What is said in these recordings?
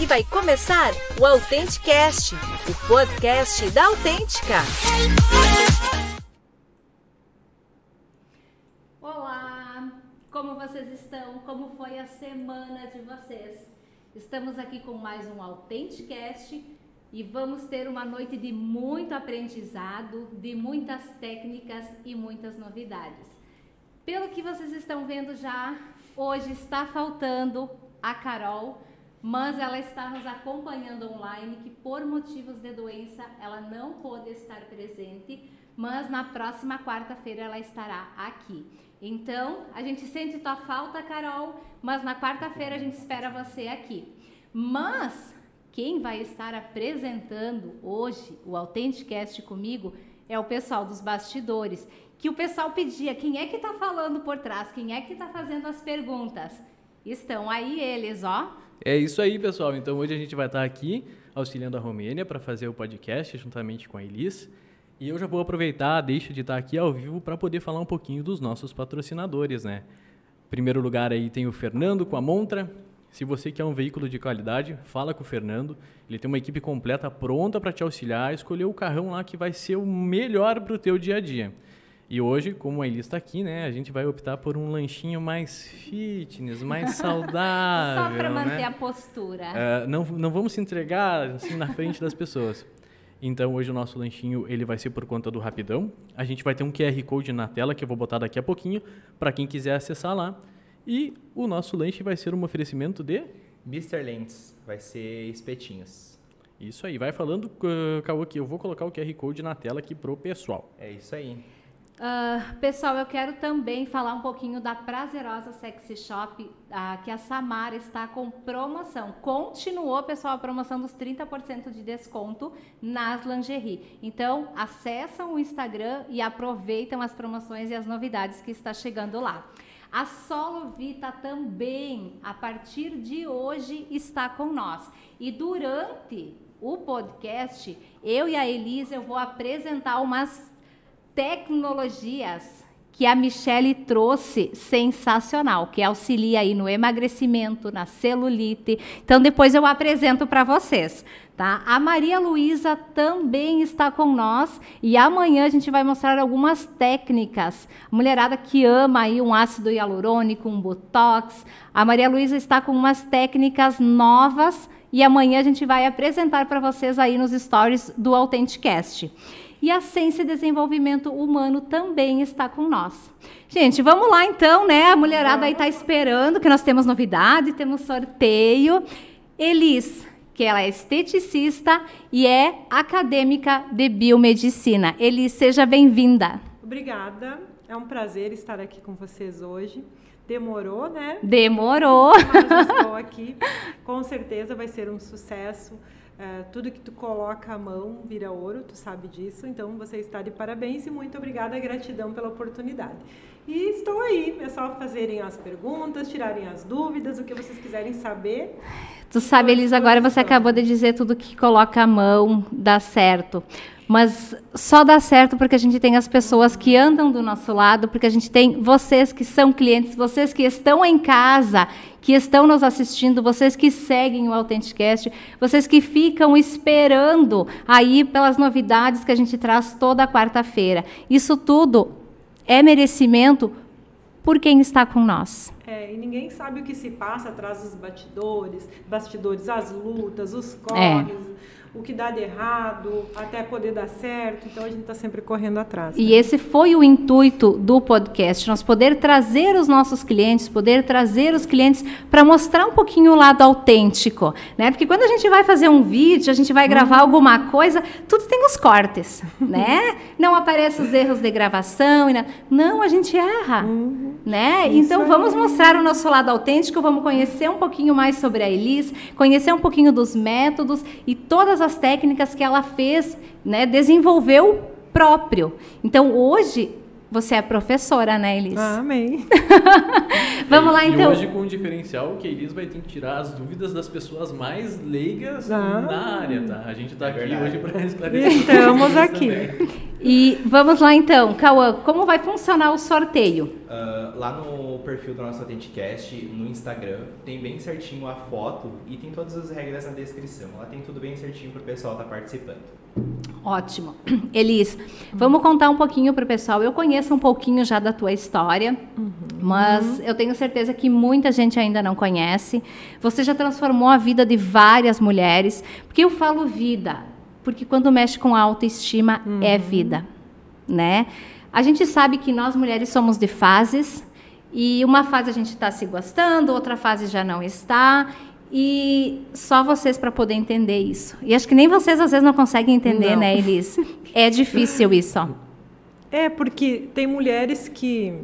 E vai começar o Autenticast, o podcast da Autêntica. Olá, como vocês estão? Como foi a semana de vocês? Estamos aqui com mais um Autenticast e vamos ter uma noite de muito aprendizado, de muitas técnicas e muitas novidades. Pelo que vocês estão vendo já, hoje está faltando a Carol mas ela está nos acompanhando online, que por motivos de doença ela não pôde estar presente, mas na próxima quarta-feira ela estará aqui. Então, a gente sente tua falta, Carol, mas na quarta-feira a gente espera você aqui. Mas quem vai estar apresentando hoje o Authenticast comigo é o pessoal dos bastidores, que o pessoal pedia, quem é que está falando por trás? Quem é que está fazendo as perguntas? Estão aí eles, ó. É isso aí, pessoal. Então hoje a gente vai estar aqui auxiliando a Romênia para fazer o podcast juntamente com a Elis. E eu já vou aproveitar, deixo de estar aqui ao vivo para poder falar um pouquinho dos nossos patrocinadores, né? Em primeiro lugar aí tem o Fernando com a Montra. Se você quer um veículo de qualidade, fala com o Fernando. Ele tem uma equipe completa pronta para te auxiliar, escolher o carrão lá que vai ser o melhor para o teu dia a dia. E hoje, como a Elis está aqui, né, a gente vai optar por um lanchinho mais fitness, mais saudável. Só para manter né? a postura. Uh, não, não vamos se entregar assim na frente das pessoas. Então hoje o nosso lanchinho ele vai ser por conta do Rapidão. A gente vai ter um QR Code na tela que eu vou botar daqui a pouquinho para quem quiser acessar lá. E o nosso lanche vai ser um oferecimento de Mr. Lentes, vai ser espetinhos. Isso aí, vai falando, uh, aqui. Eu vou colocar o QR Code na tela aqui pro pessoal. É isso aí. Uh, pessoal, eu quero também falar um pouquinho da Prazerosa Sexy Shop, uh, que a Samara está com promoção. Continuou, pessoal, a promoção dos 30% de desconto nas lingerie. Então, acessam o Instagram e aproveitam as promoções e as novidades que está chegando lá. A Solo Vita também, a partir de hoje, está com nós. E durante o podcast, eu e a Elisa, eu vou apresentar umas tecnologias que a Michelle trouxe sensacional, que auxilia aí no emagrecimento, na celulite. Então depois eu apresento para vocês, tá? A Maria Luísa também está com nós e amanhã a gente vai mostrar algumas técnicas. Mulherada que ama aí um ácido hialurônico, um botox. A Maria Luísa está com umas técnicas novas e amanhã a gente vai apresentar para vocês aí nos stories do Authenticast. E a Ciência e Desenvolvimento Humano também está com nós. Gente, vamos lá então, né? A mulherada aí está esperando que nós temos novidade, temos sorteio. Elis, que ela é esteticista e é acadêmica de biomedicina. Elis, seja bem-vinda. Obrigada. É um prazer estar aqui com vocês hoje. Demorou, né? Demorou. Mas estou aqui. Com certeza vai ser um sucesso. Uh, tudo que tu coloca a mão vira ouro, tu sabe disso. Então você está de parabéns e muito obrigada, gratidão pela oportunidade. E estou aí, é só fazerem as perguntas, tirarem as dúvidas, o que vocês quiserem saber. Tu sabe, Elisa, agora você acabou de dizer tudo que coloca a mão dá certo. Mas só dá certo porque a gente tem as pessoas que andam do nosso lado, porque a gente tem vocês que são clientes, vocês que estão em casa, que estão nos assistindo, vocês que seguem o Authenticast, vocês que ficam esperando aí pelas novidades que a gente traz toda quarta-feira. Isso tudo é merecimento por quem está com nós. É, e ninguém sabe o que se passa atrás dos bastidores, bastidores, as lutas, os corres. É o que dá de errado, até poder dar certo. Então a gente está sempre correndo atrás. Né? E esse foi o intuito do podcast, nós poder trazer os nossos clientes, poder trazer os clientes para mostrar um pouquinho o lado autêntico, né? Porque quando a gente vai fazer um vídeo, a gente vai gravar uhum. alguma coisa, tudo tem os cortes, né? Não aparecem os erros de gravação, não, a gente erra, uhum. né? Isso então vamos mostrar o nosso lado autêntico, vamos conhecer um pouquinho mais sobre a Elis, conhecer um pouquinho dos métodos e todas as técnicas que ela fez, né, desenvolveu próprio. Então, hoje, você é professora, né, Elis? Ah, amém. Vamos lá, então. E hoje, com um diferencial, que a Elis vai ter que tirar as dúvidas das pessoas mais leigas ah. na área, tá? A gente está é aqui verdade. hoje para esclarecer. Estamos aqui. E vamos lá, então. Cauã, como vai funcionar o sorteio? Uh, lá no perfil do nosso Autenticast no Instagram. Tem bem certinho a foto e tem todas as regras na descrição. Lá tem tudo bem certinho para o pessoal estar tá participando. Ótimo. Elis, vamos contar um pouquinho para o pessoal. Eu conheço um pouquinho já da tua história, uhum. mas eu tenho certeza que muita gente ainda não conhece. Você já transformou a vida de várias mulheres. Porque eu falo vida, porque quando mexe com autoestima é uhum. é vida, né? A gente sabe que nós mulheres somos de fases e uma fase a gente está se gostando, outra fase já não está. E só vocês para poder entender isso. E acho que nem vocês às vezes não conseguem entender, não. né, Elis? É difícil isso. Ó. É, porque tem mulheres que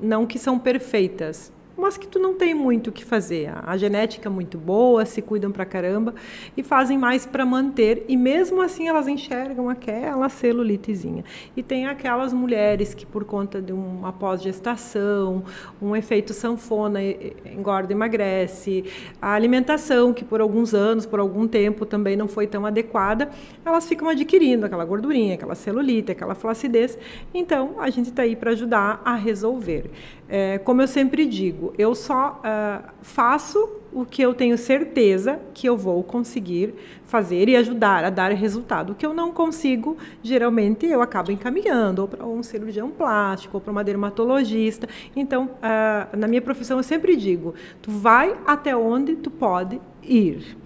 não que são perfeitas, mas que tu não tem muito o que fazer. A genética é muito boa, se cuidam pra caramba e fazem mais para manter. E mesmo assim elas enxergam aquela celulitezinha. E tem aquelas mulheres que por conta de uma pós-gestação, um efeito sanfona, engorda emagrece, a alimentação que por alguns anos, por algum tempo também não foi tão adequada, elas ficam adquirindo aquela gordurinha, aquela celulite, aquela flacidez. Então a gente está aí para ajudar a resolver. É, como eu sempre digo, eu só uh, faço o que eu tenho certeza que eu vou conseguir fazer e ajudar a dar resultado. O que eu não consigo, geralmente eu acabo encaminhando ou para um cirurgião plástico ou para uma dermatologista. Então, uh, na minha profissão eu sempre digo, tu vai até onde tu pode ir.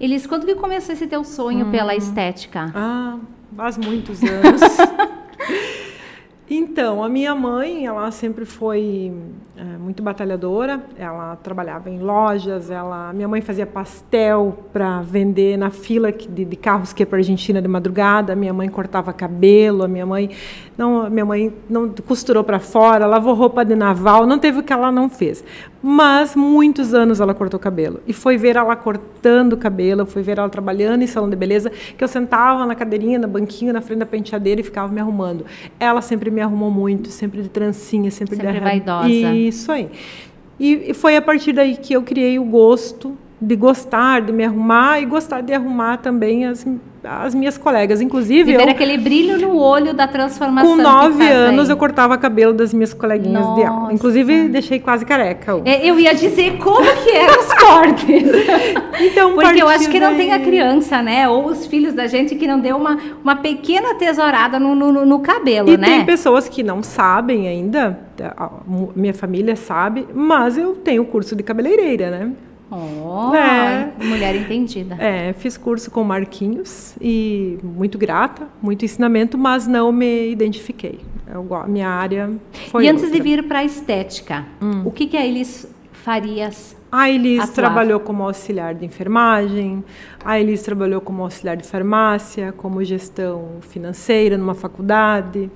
Elis, quando que começou esse teu sonho hum. pela estética? Ah, faz muitos anos. Então, a minha mãe, ela sempre foi é, muito batalhadora. Ela trabalhava em lojas. Ela, minha mãe fazia pastel para vender na fila de, de carros que ia para Argentina de madrugada. Minha mãe cortava cabelo. A minha mãe não, minha mãe não costurou para fora, lavou roupa de naval. Não teve o que ela não fez. Mas muitos anos ela cortou cabelo e foi ver ela cortando cabelo, foi ver ela trabalhando em salão de beleza, que eu sentava na cadeirinha, na banquinha, na frente da penteadeira e ficava me arrumando. Ela sempre me arrumou muito, sempre de trancinha, sempre, sempre de vaidosa. Isso aí. E foi a partir daí que eu criei o gosto de gostar de me arrumar e gostar de arrumar também as, as minhas colegas. Inclusive. Viver eu, aquele brilho no olho da transformação. Com nove anos aí. eu cortava cabelo das minhas coleguinhas Nossa. de aula. Inclusive, deixei quase careca. É, eu ia dizer como que eram os cortes. então, Porque eu acho que não tem a criança, né? Ou os filhos da gente que não deu uma, uma pequena tesourada no, no, no cabelo, e né? E tem pessoas que não sabem ainda, minha família sabe, mas eu tenho curso de cabeleireira, né? Oh, é. mulher entendida. É, fiz curso com Marquinhos e muito grata, muito ensinamento, mas não me identifiquei. Eu, a minha área foi E antes outra. de vir para a estética, hum. o que que a Elis Farias a Elis atuava? trabalhou como auxiliar de enfermagem, a Elis trabalhou como auxiliar de farmácia, como gestão financeira numa faculdade.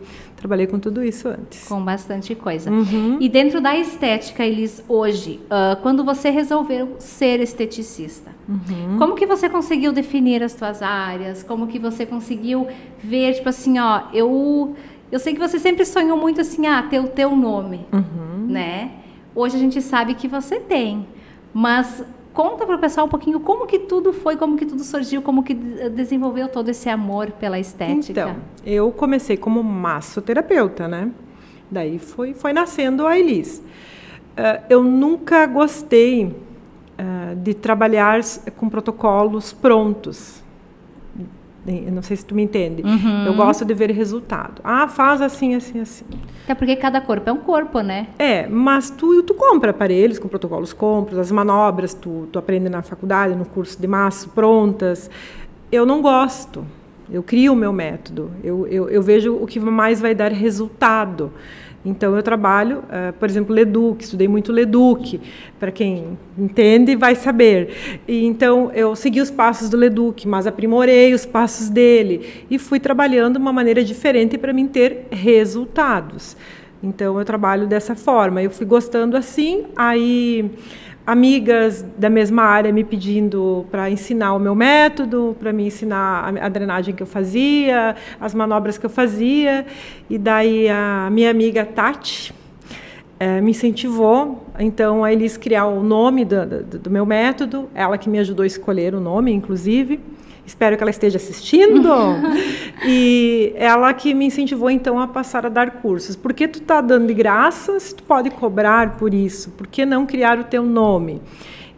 Trabalhei com tudo isso antes. Com bastante coisa. Uhum. E dentro da estética, Elis, hoje, uh, quando você resolveu ser esteticista, uhum. como que você conseguiu definir as suas áreas? Como que você conseguiu ver, tipo assim, ó, eu, eu sei que você sempre sonhou muito assim, ah, ter o teu nome, uhum. né? Hoje a gente sabe que você tem, mas Conta para o pessoal um pouquinho como que tudo foi, como que tudo surgiu, como que desenvolveu todo esse amor pela estética. Então, eu comecei como massoterapeuta, né? Daí foi, foi nascendo a Elis. Uh, eu nunca gostei uh, de trabalhar com protocolos prontos. Não sei se tu me entende. Uhum. Eu gosto de ver resultado. Ah, faz assim, assim, assim. Até porque cada corpo é um corpo, né? É, mas tu, tu compra aparelhos com protocolos, compras, as manobras, tu, tu aprende na faculdade, no curso de massa, prontas. Eu não gosto. Eu crio o meu método. Eu, eu, eu vejo o que mais vai dar resultado. Então, eu trabalho, uh, por exemplo, Leduc, estudei muito Leduc, para quem entende vai saber. E, então, eu segui os passos do Leduc, mas aprimorei os passos dele e fui trabalhando de uma maneira diferente para mim ter resultados. Então, eu trabalho dessa forma. Eu fui gostando assim, aí amigas da mesma área me pedindo para ensinar o meu método, para me ensinar a, drenagem que eu fazia, as manobras que eu fazia. E daí a minha amiga Tati é, me incentivou, então, a eles criar o nome do, do, do, meu método, ela que me ajudou a escolher o nome, inclusive. Espero que ela esteja assistindo. e ela que me incentivou então a passar a dar cursos. Porque tu está dando de graça, se tu pode cobrar por isso, por que não criar o teu nome?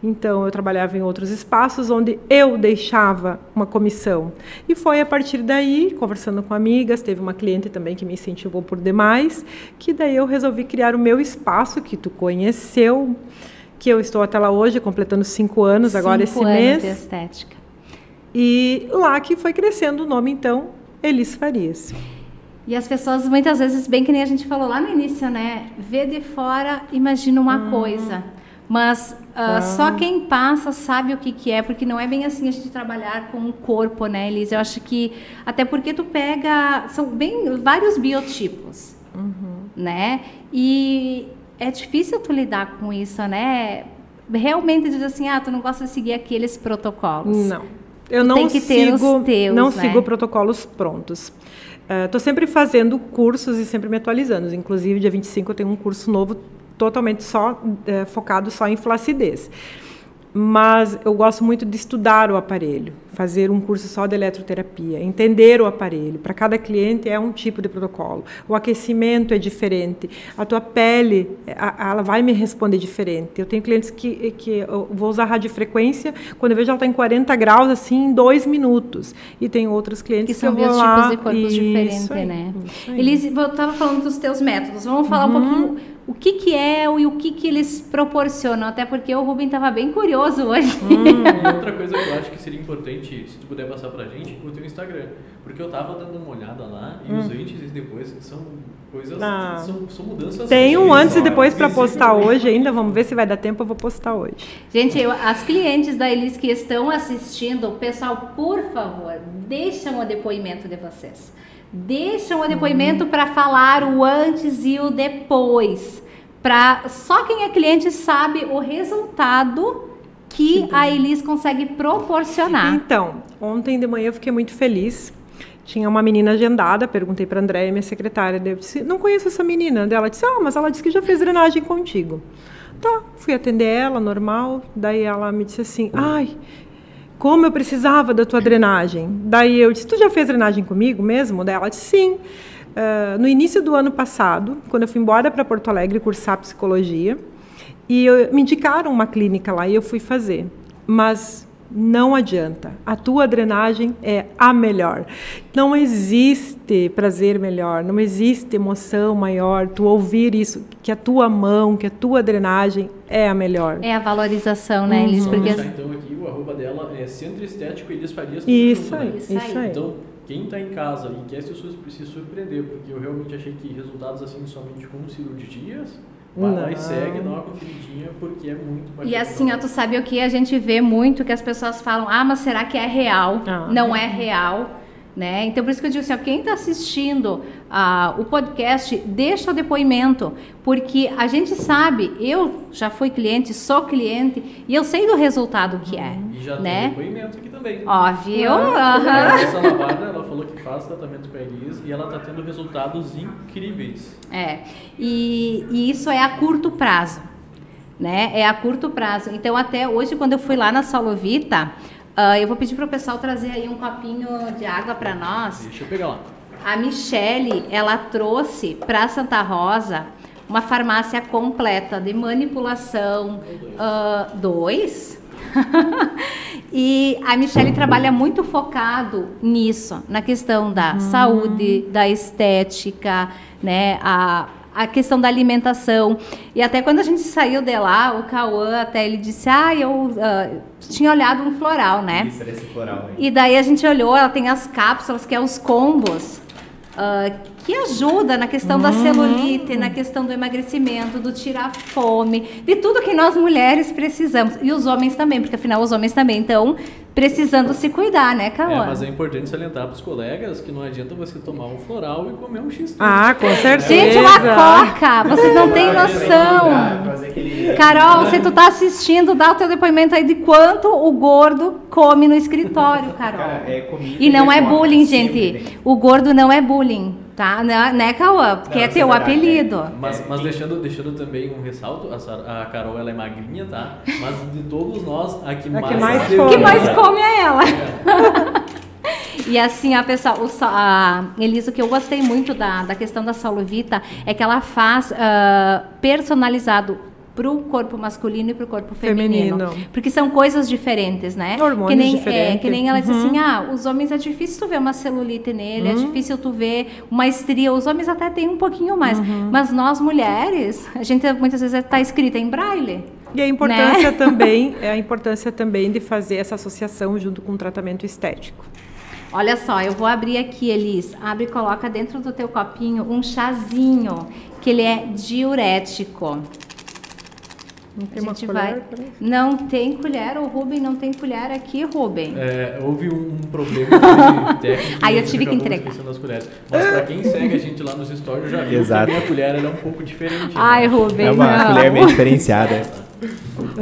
Então, eu trabalhava em outros espaços onde eu deixava uma comissão. E foi a partir daí, conversando com amigas, teve uma cliente também que me incentivou por demais, que daí eu resolvi criar o meu espaço, que tu conheceu, que eu estou até lá hoje, completando cinco anos cinco agora esse anos mês. De estética. E lá que foi crescendo o nome, então, Elis Farias. E as pessoas, muitas vezes, bem que nem a gente falou lá no início, né? Vê de fora, imagina uma hum. coisa. Mas uh, só quem passa sabe o que, que é, porque não é bem assim a gente trabalhar com o corpo, né, Elisa? Eu acho que, até porque tu pega, são bem vários biotipos, uhum. né? E é difícil tu lidar com isso, né? Realmente dizer assim, ah, tu não gosta de seguir aqueles protocolos. Não. Eu não tem que sigo, ter os teus, não né? sigo protocolos prontos. Estou uh, sempre fazendo cursos e sempre me atualizando. Inclusive, dia 25 eu tenho um curso novo totalmente só é, focado só em flacidez. Mas eu gosto muito de estudar o aparelho, fazer um curso só de eletroterapia, entender o aparelho. Para cada cliente é um tipo de protocolo. O aquecimento é diferente. A tua pele, ela vai me responder diferente. Eu tenho clientes que, que eu vou usar radiofrequência, quando eu vejo ela está em 40 graus, assim, em dois minutos. E tem outros clientes que, que são dois tipos de corpos diferentes, né? Elise, eu estava falando dos teus métodos. Vamos falar uhum. um pouquinho o que, que é e o que, que eles proporcionam, até porque o Rubem estava bem curioso hoje. Hum, outra coisa que eu acho que seria importante, se tu puder passar pra gente, o teu Instagram. Porque eu tava dando uma olhada lá e hum. os antes e depois são coisas, ah. são, são, mudanças. Tem um antes e depois para postar hoje ainda, vamos ver se vai dar tempo, eu vou postar hoje. Gente, eu, as clientes da Elis que estão assistindo, pessoal, por favor, deixam o depoimento de vocês deixam o depoimento para falar o antes e o depois. Pra, só quem é cliente sabe o resultado que a Elis consegue proporcionar. Então, ontem de manhã eu fiquei muito feliz. Tinha uma menina agendada, perguntei para a Andréia, minha secretária, eu disse, não conheço essa menina. Ela disse, ah, mas ela disse que já fez drenagem contigo. Tá, fui atender ela, normal. Daí ela me disse assim, ai, como eu precisava da tua drenagem. Daí eu disse, tu já fez drenagem comigo mesmo? Daí ela disse, sim. Uh, no início do ano passado, quando eu fui embora para Porto Alegre cursar psicologia, e eu, me indicaram uma clínica lá e eu fui fazer. Mas não adianta. A tua drenagem é a melhor. Não existe prazer melhor, não existe emoção maior. Tu ouvir isso, que a tua mão, que a tua drenagem é a melhor. É a valorização, né, Elis? Uhum. Porque... então aqui o arroba dela é Centro Estético Elis Farias. Isso, aí, isso, isso aí. Então, quem está em casa e quer se, se surpreender, porque eu realmente achei que resultados assim somente com cirurgias Vai lá e segue, dá uma conferidinha, porque é muito mais E assim, ó, tu sabe o que a gente vê muito que as pessoas falam, ah, mas será que é real? Ah, não é real. Né? Então, por isso que eu digo assim, ó, quem está assistindo uh, o podcast, deixa o depoimento, porque a gente sabe, eu já fui cliente, sou cliente, e eu sei do resultado que é. E já né? tem depoimento aqui também. Ó, viu? Uhum. Essa lavada, ela falou que faz tratamento com a Elis e ela está tendo resultados incríveis. É, e, e isso é a curto prazo, né? É a curto prazo. Então, até hoje, quando eu fui lá na Salovita, Uh, eu vou pedir para o pessoal trazer aí um copinho de água para nós. Deixa eu pegar lá. A Michele, ela trouxe para Santa Rosa uma farmácia completa de manipulação. Uh, dois. e a Michelle trabalha muito focado nisso, na questão da hum. saúde, da estética, né? A, a questão da alimentação. E até quando a gente saiu de lá, o Cauã até ele disse: Ah, eu uh, tinha olhado um floral, né? Isso, era esse floral aí. E daí a gente olhou, ela tem as cápsulas, que é os combos. Uh, que ajuda na questão da celulite, na questão do emagrecimento, do tirar fome, de tudo que nós mulheres precisamos. E os homens também, porque afinal os homens também estão precisando se cuidar, né, Cauã? É, mas é importante salientar para os colegas que não adianta você tomar um floral e comer um x Ah, com certeza. Gente, uma coca! Vocês não têm noção. Carol, se tu tá assistindo, dá o teu depoimento aí de quanto o gordo come no escritório, Carol. Cara, é comida e não é bullying, gente. O gordo não é bullying. Tá, né, né Cauã? Porque não, é teu é apelido. É. Mas, mas deixando, deixando também um ressalto, a, a Carol ela é magrinha, tá? Mas de todos nós, a que a mais, que mais come. que mais come é ela. É. E assim, a pessoa, o, a Elisa, o que eu gostei muito da, da questão da Solovita é que ela faz ah, personalizado para o corpo masculino e para o corpo feminino. Feminino. Porque são coisas diferentes, né? Hormônios que nem, É, diferentes. que nem ela Uhum. assim, ah, os homens é difícil tu ver uma celulite nele, é difícil tu ver uma estria. Os homens até tem um pouquinho mais. Uhum. Mas nós, mulheres, a gente muitas vezes está escrita em braille. E a importância também, é a importância também de fazer essa associação junto com o tratamento estético. Olha só, eu vou abrir aqui, Elis. Abre e coloca dentro do teu copinho um chazinho, que ele é diurético. Não tem A uma gente colher, vai-? Não tem colher, o Rubem não tem colher aqui, Rubem. É, houve um problema de técnico. Aí eu tive que entregar. esquecendo as colheres. Mas pra quem segue a gente lá nos stories já viu Exato. que a minha colher ela é um pouco diferente. Ai, né? Rubem, É uma não. colher meio diferenciada.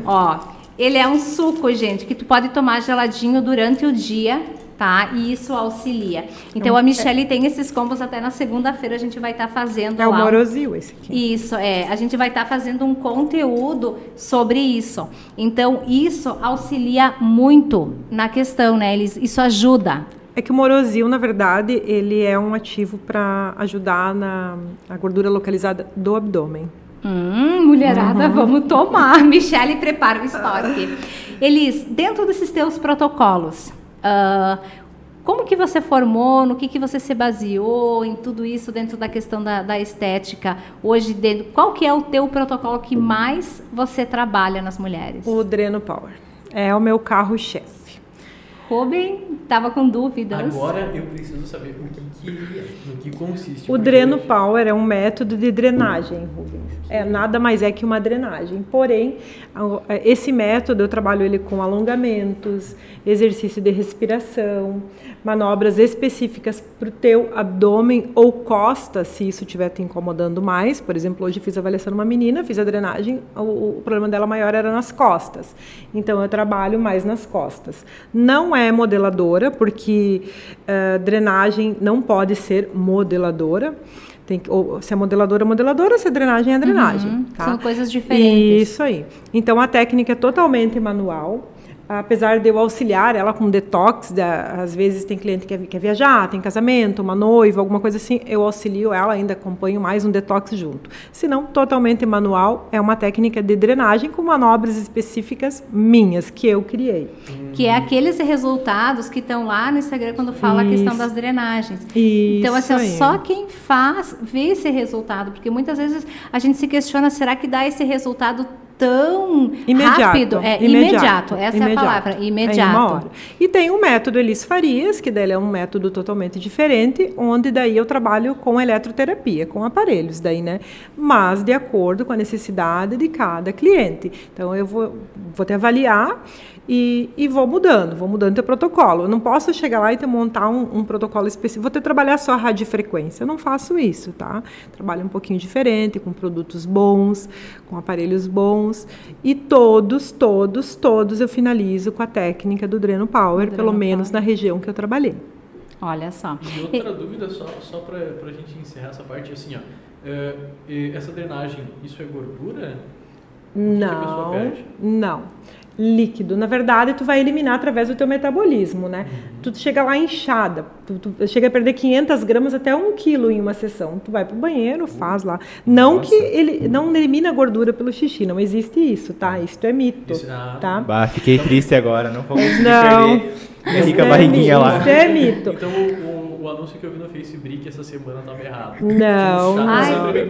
Ó, ele é um suco, gente, que tu pode tomar geladinho durante o dia, tá? E isso auxilia. Então a Michelle tem esses combos até na segunda-feira a gente vai estar fazendo É o lá. morosil esse aqui. Isso, é. A gente vai estar fazendo um conteúdo sobre isso. Então, isso auxilia muito na questão, né? Eles, isso ajuda. É que o morosil, na verdade, ele é um ativo para ajudar na a gordura localizada do abdômen. Hum, mulherada, vamos tomar. Michele, prepara o estoque. Elis, dentro desses teus protocolos, ah, como que você formou, no que, que você se baseou em tudo isso dentro da questão da, da estética? Hoje, dentro, qual que é o teu protocolo que mais você trabalha nas mulheres? O Dreno Power é o meu carro-chefe. Rubem, tava com dúvidas. Agora eu preciso saber o que, no que consiste. O Dreno Power é um método de drenagem, Rubens. É nada mais é que uma drenagem. Porém, esse método eu trabalho ele com alongamentos, exercício de respiração, manobras específicas para o teu abdômen ou costas, se isso estiver te incomodando mais. Por exemplo, hoje fiz a avaliação numa menina, fiz a drenagem, o, o problema dela maior era nas costas. Então eu trabalho mais nas costas. Não é modeladora, porque eh, drenagem não pode ser modeladora. Tem que, ou, se é modeladora, é modeladora, se é drenagem, é drenagem. Uhum, tá? São coisas diferentes. Isso aí. Então a técnica é totalmente manual. Apesar de eu auxiliar ela com detox, da- às vezes tem cliente que quer, vi- quer viajar, tem casamento, uma noiva, alguma coisa assim, eu auxilio ela, ainda acompanho mais um detox junto. Se não, totalmente manual, é uma técnica de drenagem com manobras específicas minhas, que eu criei. Que é aqueles resultados que estão lá no Instagram quando fala a questão Isso. das drenagens. Isso então, assim, aí. só quem faz vê esse resultado. Porque muitas vezes a gente se questiona, será que dá esse resultado tão Imediato. rápido? É, imediato. Essa é a palavra, imediato. uma hora. E tem o método Elis Farias, que daí ele é um método totalmente diferente, onde daí eu trabalho com eletroterapia, com aparelhos daí, né? Mas de acordo com a necessidade de cada cliente. Então eu vou, vou te avaliar e, e vou mudando, vou mudando teu protocolo. Eu não posso chegar lá e te montar um, um protocolo específico. Vou te trabalhar só a radiofrequência. Eu não faço isso, tá? Trabalho um pouquinho diferente, com produtos bons, com aparelhos bons. E todos, todos, todos eu finalizo com a técnica do Dreno Power, Dreno pelo menos Power. na região que eu trabalhei. Olha só. E outra dúvida, só, só pra, pra gente encerrar essa parte, assim, ó. é, essa drenagem, isso é gordura? que a pessoa Não, perde? não. Líquido. Na verdade, tu vai eliminar através do teu metabolismo, né? Uhum. Tu chega lá inchada, tu, tu chega a perder 500 gramas até 1 quilo em uma sessão. Tu vai pro banheiro, faz lá. Não Nossa. que ele não elimina a gordura pelo xixi, não existe isso, tá? Isso é mito, Isso- ah, tá? Bah, fiquei triste agora, não vou conseguir Não. perder rica é barriguinha mito, lá. Isso é mito. Então o, o, o anúncio que eu vi no Facebook essa semana tava errado. Não, sempre.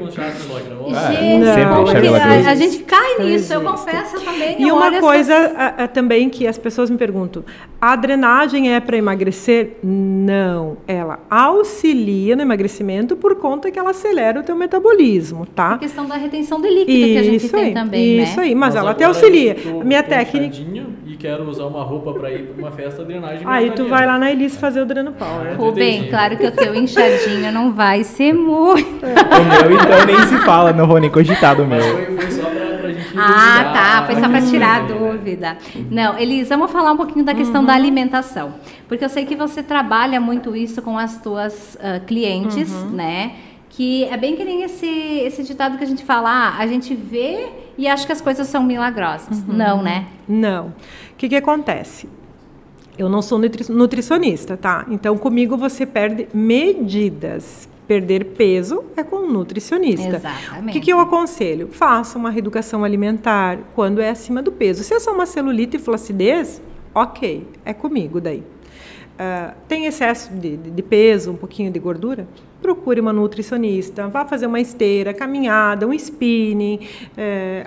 Ah, Gente, Não, sempre chá a, a gente cai nisso, eu confesso eu também. E eu uma coisa essas- a- a- também que as pessoas me perguntam: a drenagem é para emagrecer? Não, ela auxilia no emagrecimento por conta que ela acelera o teu metabolismo, A tá? questão da retenção de líquido que a gente Isso tem aí, também, isso né? aí, mas, ela até auxilia. tô A minha técnica. E quero usar uma roupa pra ir pra uma festa drenagem. Aí tu vai lá na Elise fazer o Dreno Power. Rubem, Entendi. claro que o teu inchadinho não vai ser muito. O meu, então, nem se fala, não vou nem cogitar do meu. foi, só pra, pra gente Ah, tá. Foi só para tirar a né? dúvida. Não, Elisa, vamos falar um pouquinho da questão da alimentação. Porque eu sei que você trabalha muito isso com as tuas ah, clientes, né? Que é bem que nem esse, esse ditado que a gente fala, ah, a gente vê e acha que as coisas são milagrosas. Não, né? Não. O que, que acontece? Eu não sou nutri nutricionista, tá? Então, comigo você perde medidas. Perder peso é com um nutricionista. Exatamente. O que, que eu aconselho? Faça uma reeducação alimentar quando é acima do peso. Se é só uma celulite e flacidez, ok, é comigo daí. Uh, tem excesso de, de, peso, um pouquinho de gordura? Procure uma nutricionista, vá fazer uma esteira, caminhada, um spinning, é,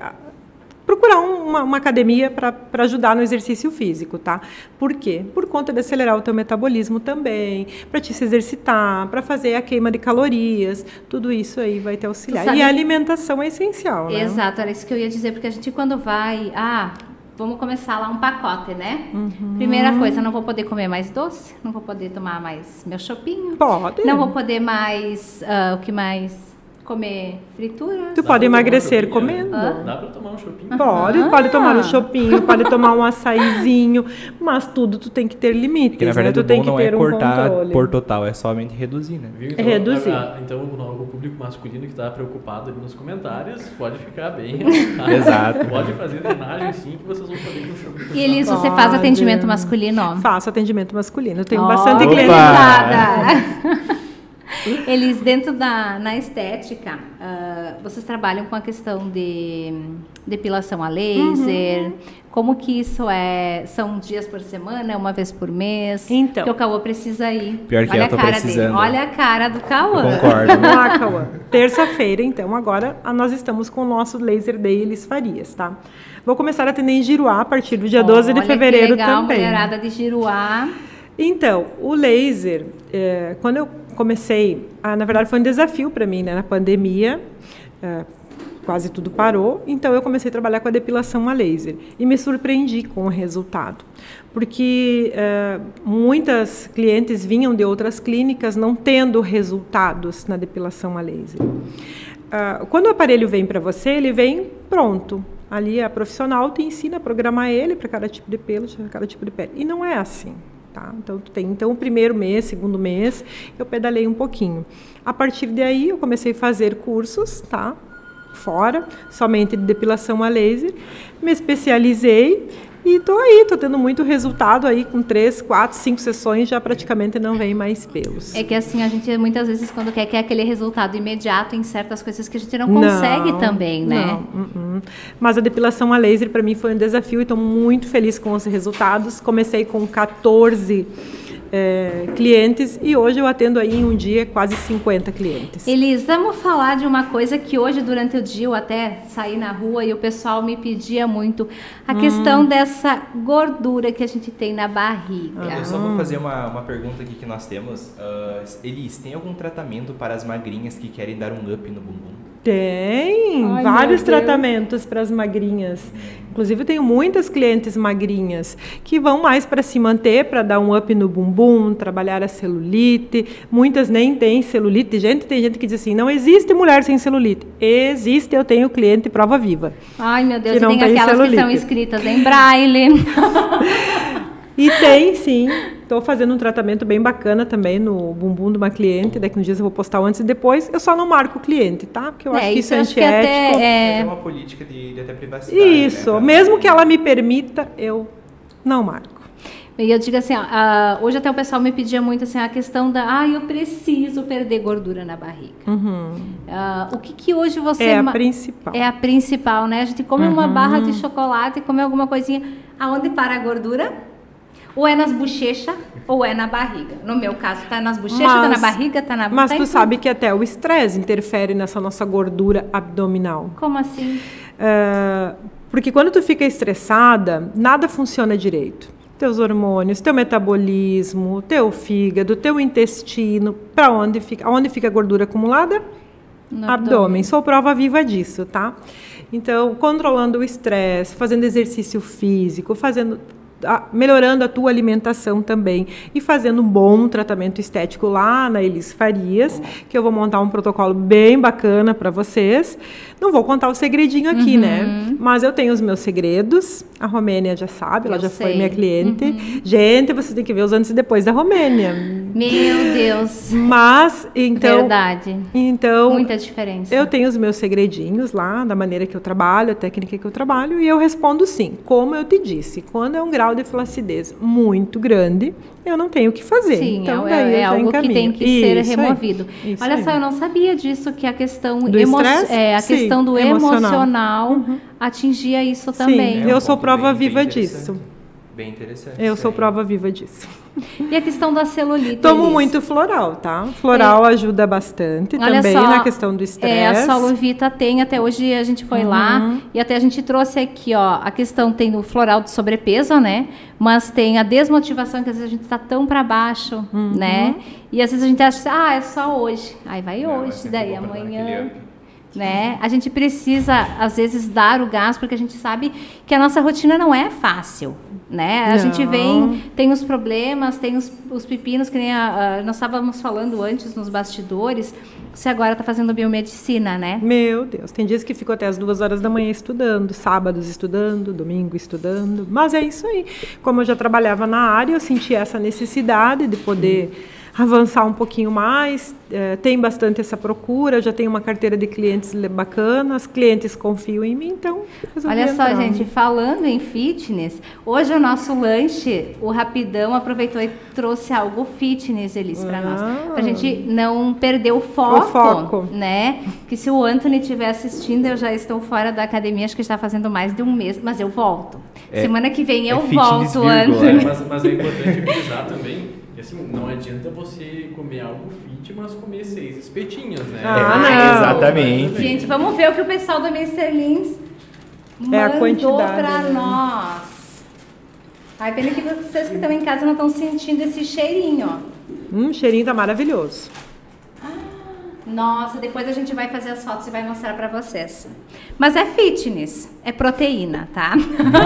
procurar uma, uma academia para ajudar no exercício físico, tá? Por quê? Por conta de acelerar o teu metabolismo também, para te se exercitar, para fazer a queima de calorias, tudo isso aí vai te auxiliar. E a alimentação é essencial, né? Exato, era isso que eu ia dizer, porque a gente quando vai, ah, vamos começar lá um pacote, né? Uhum. Primeira coisa, não vou poder comer mais doce, não vou poder tomar mais meu chopinho. Pode. Não vou poder mais, uh, o que mais? Comer fritura. Tu Dá pode emagrecer um chopinho, comendo. né? Dá pra tomar um chopinho? Pode, Ah. pode tomar um chopinho, pode tomar um açaizinho, mas tudo tu tem que ter limites, Porque na né? verdade Tu o tem que não ter é um cortar controle. por total, é somente reduzir, né? Viu? É reduzir. a- a- então, o público masculino que está preocupado ali nos comentários pode ficar bem. Exato. Pode fazer drenagem sim, que vocês vão poder ir um chopinho. E Elis, você faz atendimento masculino? Faço atendimento masculino. Tenho Ó, bastante Opa! cliente. Eles, dentro da na estética, ah, vocês trabalham com a questão de depilação a laser. Uhum. Como que isso é? São dias por semana? Uma vez por mês? Então. Porque o Cauã precisa ir. Pior que Olha eu tô a cara precisando. dele. Olha a cara do Cauã. Concordo. Vamos lá, Cauã. Terça-feira, então, agora a- nós estamos com o nosso Laser Day Elis Farias, tá? Vou começar a atender em Giruá a partir do dia 12 de Olha fevereiro que legal, também. mulherada de Giruá. Então, o laser, é, quando eu comecei, na verdade foi um desafio para mim, né? Na pandemia, é, quase tudo parou, então eu comecei a trabalhar com a depilação a laser e me surpreendi com o resultado, porque é, muitas clientes vinham de outras clínicas não tendo resultados na depilação a laser. Ah, quando o aparelho vem para você, ele vem pronto. Ali a profissional te ensina a programar ele para cada tipo de pelo, para cada tipo de pele. E não é assim. Tá? Então, tem então o primeiro mês, segundo mês, eu pedalei um pouquinho. A partir daí, eu comecei a fazer cursos, tá? Fora, somente de depilação a laser. Me especializei e tô aí, tô tendo muito resultado aí com três, quatro, cinco sessões, já praticamente não vem mais pelos. É que assim, a gente muitas vezes quando quer, quer aquele resultado imediato em certas coisas que a gente não consegue Não, também, né? Não, uh-uh. Mas a depilação a laser para mim foi um desafio e estou muito feliz com os resultados. Comecei com 14 eh, clientes e hoje eu atendo aí em um dia quase 50 clientes. Elis, vamos falar de uma coisa que hoje, durante o dia, eu até saí na rua e o pessoal me pedia muito. A Hum. questão dessa gordura que a gente tem na barriga. Eu só vou fazer uma, uma pergunta aqui que nós temos. Ah, Elis, tem algum tratamento para as magrinhas que querem dar um up no bumbum? Tem Ai, vários tratamentos para as magrinhas. Inclusive, eu tenho muitas clientes magrinhas que vão mais para se manter, para dar um up no bumbum, trabalhar a celulite. Muitas nem têm celulite. Gente, tem gente que diz assim: não existe mulher sem celulite. Existe, eu tenho cliente prova viva. Ai, meu Deus, Que não tem tem aquelas que são celulite. escritas em braille. E tem, sim. Estou fazendo um tratamento bem bacana também no bumbum de uma cliente. Daqui uns dias eu vou postar o antes e depois. Eu só não marco o cliente, tá? Porque eu É, acho que isso isso é antiético. até É é, uma política de, de até privacidade. Isso. né? Mesmo que ela me permita, eu não marco. E eu digo assim, ó, ah, hoje até o pessoal me pedia muito assim, a questão da, ah, eu preciso perder gordura na barriga. Ah, o que que hoje você É a principal. é a principal, né? A gente come uma barra de chocolate, come alguma coisinha, aonde para a gordura? Ou é nas bochechas ou é na barriga. No meu caso, tá nas bochechas, tá na Mas- barriga, tá na Mas tá tu sabe que até o estresse interfere nessa nossa gordura abdominal. Como assim? Ah, porque quando tu fica estressada, nada funciona direito. Teus hormônios, teu metabolismo, teu fígado, teu intestino, para onde fica? Onde fica a gordura acumulada? No abdômen. Sou prova viva disso, tá? Então, controlando o estresse, fazendo exercício físico, fazendo melhorando a tua alimentação também e fazendo um bom tratamento estético lá na Elis Farias, que eu vou montar um protocolo bem bacana para vocês. Não vou contar o segredinho aqui, né? Mas eu tenho os meus segredos. A Romênia já sabe, ela Eu já foi sei. minha cliente. Gente, vocês têm que ver os antes e depois da Romênia. Meu Deus. Mas então, Verdade. então Muita diferença. eu tenho os meus segredinhos lá, da maneira que eu trabalho, a técnica que eu trabalho, e eu respondo sim. Como eu te disse, quando é um grau grau de flacidez muito grande, eu não tenho o que fazer. Sim, então, é, daí é já algo que tem que ser Isso aí. removido. Isso Olha aí. só, eu não sabia disso, que a questão, Do emo é, a Sim, questão do emocional. Uhum. emocional, atingia isso Sim, também. É um eu sou ponto prova viva disso. Bem interessante. Eu sou aí. prova viva disso. E a questão da celulite? Tomo Elis? muito floral, tá? Floral ajuda bastante Olha também só, na questão do estresse. É, a Solovita tem, até hoje a gente foi lá Uhum. e até a gente trouxe aqui, ó, a questão tem o floral de sobrepeso, né? Mas tem a desmotivação, que às vezes a gente tá tão para baixo, Uhum. né? E às vezes a gente acha, ah, é só hoje. Aí vai Não, é hoje, daí amanhã. Né? A gente precisa, às vezes, dar o gás, porque a gente sabe que a nossa rotina não é fácil. Né? A gente Não. vem, tem os problemas, tem os, os pepinos, que nem a- a- nós estávamos falando antes nos bastidores, você agora está fazendo biomedicina, né? Meu Deus, tem dias que fico até as duas horas da manhã estudando, sábados estudando, domingo estudando, mas é isso aí. Como eu já trabalhava na área, eu senti essa necessidade de poder avançar um pouquinho mais. eh, tem bastante essa procura, já tenho uma carteira de clientes bacana, os clientes confiam em mim, então Olha só, entrar. gente, falando em fitness, hoje o nosso lanche, o Rapidão aproveitou e trouxe algo fitness, Elis, para nós. Ah. Pra gente não perder o foco, foco. né? Que se o Anthony estiver assistindo, eu já estou fora da academia, acho que está fazendo mais de um mês, mas eu volto. É- Semana que vem é eu fitness, volto, vírgula. Anthony. É, mas, mas é importante frisar também que assim, não adianta você comer algo fit, mas comer seis espetinhos, né? Ah, É, não. Exatamente. Gente, vamos ver o que o pessoal da Mr. Lins É a mandou quantidade, pra né? nós. Ai, pena que vocês que estão em casa não estão sentindo esse cheirinho, ó. Hum, o cheirinho tá maravilhoso. Nossa, depois a gente vai fazer as fotos e vai mostrar pra vocês. Mas é fitness, é proteína, tá?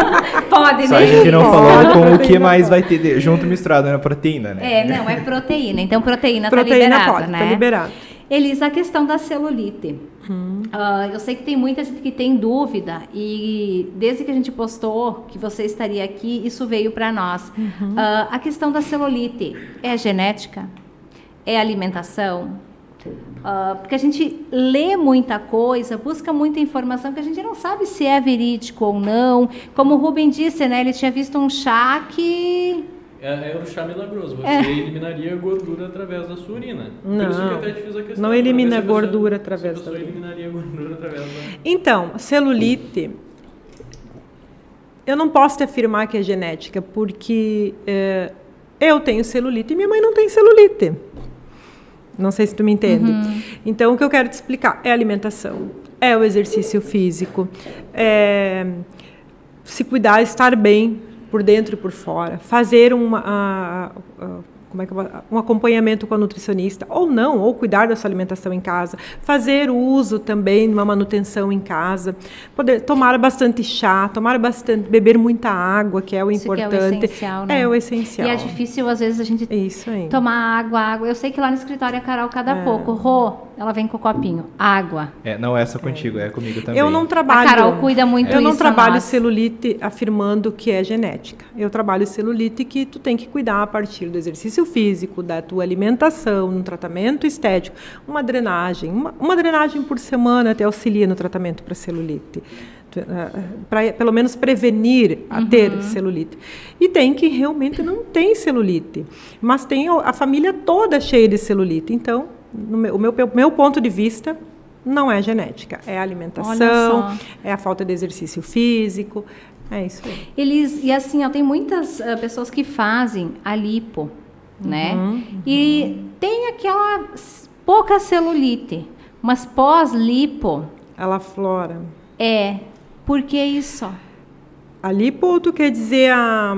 Pode, Só a né? gente não falou como que Proteína mais vai ter junto misturado na proteína, né? É, não, é proteína. Então proteína, Proteína tá liberada, pode, né? tá liberado. Elisa, a questão da celulite. Hum. Ah, eu sei que tem muita gente que tem dúvida e desde que a gente postou que você estaria aqui, isso veio para nós. Uhum. Ah, a questão da celulite é genética? É alimentação? Ah, porque a gente lê muita coisa, busca muita informação que a gente não sabe se é verídico ou não. Como o Rubem disse, né? Ele tinha visto um chá que É, é o chá milagroso. Você É. eliminaria a gordura através da sua urina. Por isso que Não. até te fiz a questão. Não elimina a gordura através da urina. eliminaria a gordura através da... Então, celulite, eu não posso te afirmar que é genética, porque eh, eu tenho celulite e minha mãe não tem celulite. Não sei se tu me entende. Então, o que eu quero te explicar é a alimentação, é o exercício físico, é se cuidar, estar bem por dentro e por fora, fazer uma, a- a- como é que eu um acompanhamento com a nutricionista, ou não, ou cuidar da sua alimentação em casa, fazer uso também de uma manutenção em casa, poder tomar bastante chá, tomar bastante, beber muita água, que é o Isso que é o importante. essencial, né? É o essencial. E é difícil, às vezes, a gente É isso aí. tomar água, água. Eu sei que lá no escritório a Carol, cada É. pouco, Rô, ela vem com o copinho. Água. É, não é só contigo, é comigo também. Eu não trabalho. A Carol cuida muito Eu não trabalho nós. celulite afirmando que é genética. Eu trabalho celulite que tu tem que cuidar a partir do exercício físico, da tua alimentação, um tratamento estético, uma drenagem, uma, uma drenagem por semana até auxilia no tratamento para celulite. Para pelo menos prevenir a Uhum. ter celulite. E tem que realmente não tem celulite, mas tem a família toda cheia de celulite. Então, no meu, o meu, meu ponto de vista, não é genética, é a alimentação, é a falta de exercício físico, é isso aí. Eles, e assim, ó, tem muitas ah, pessoas que fazem a lipo, né? E tem aquela pouca celulite, mas pós-lipo Ela flora. é. Por que isso? A lipo, tu quer dizer a,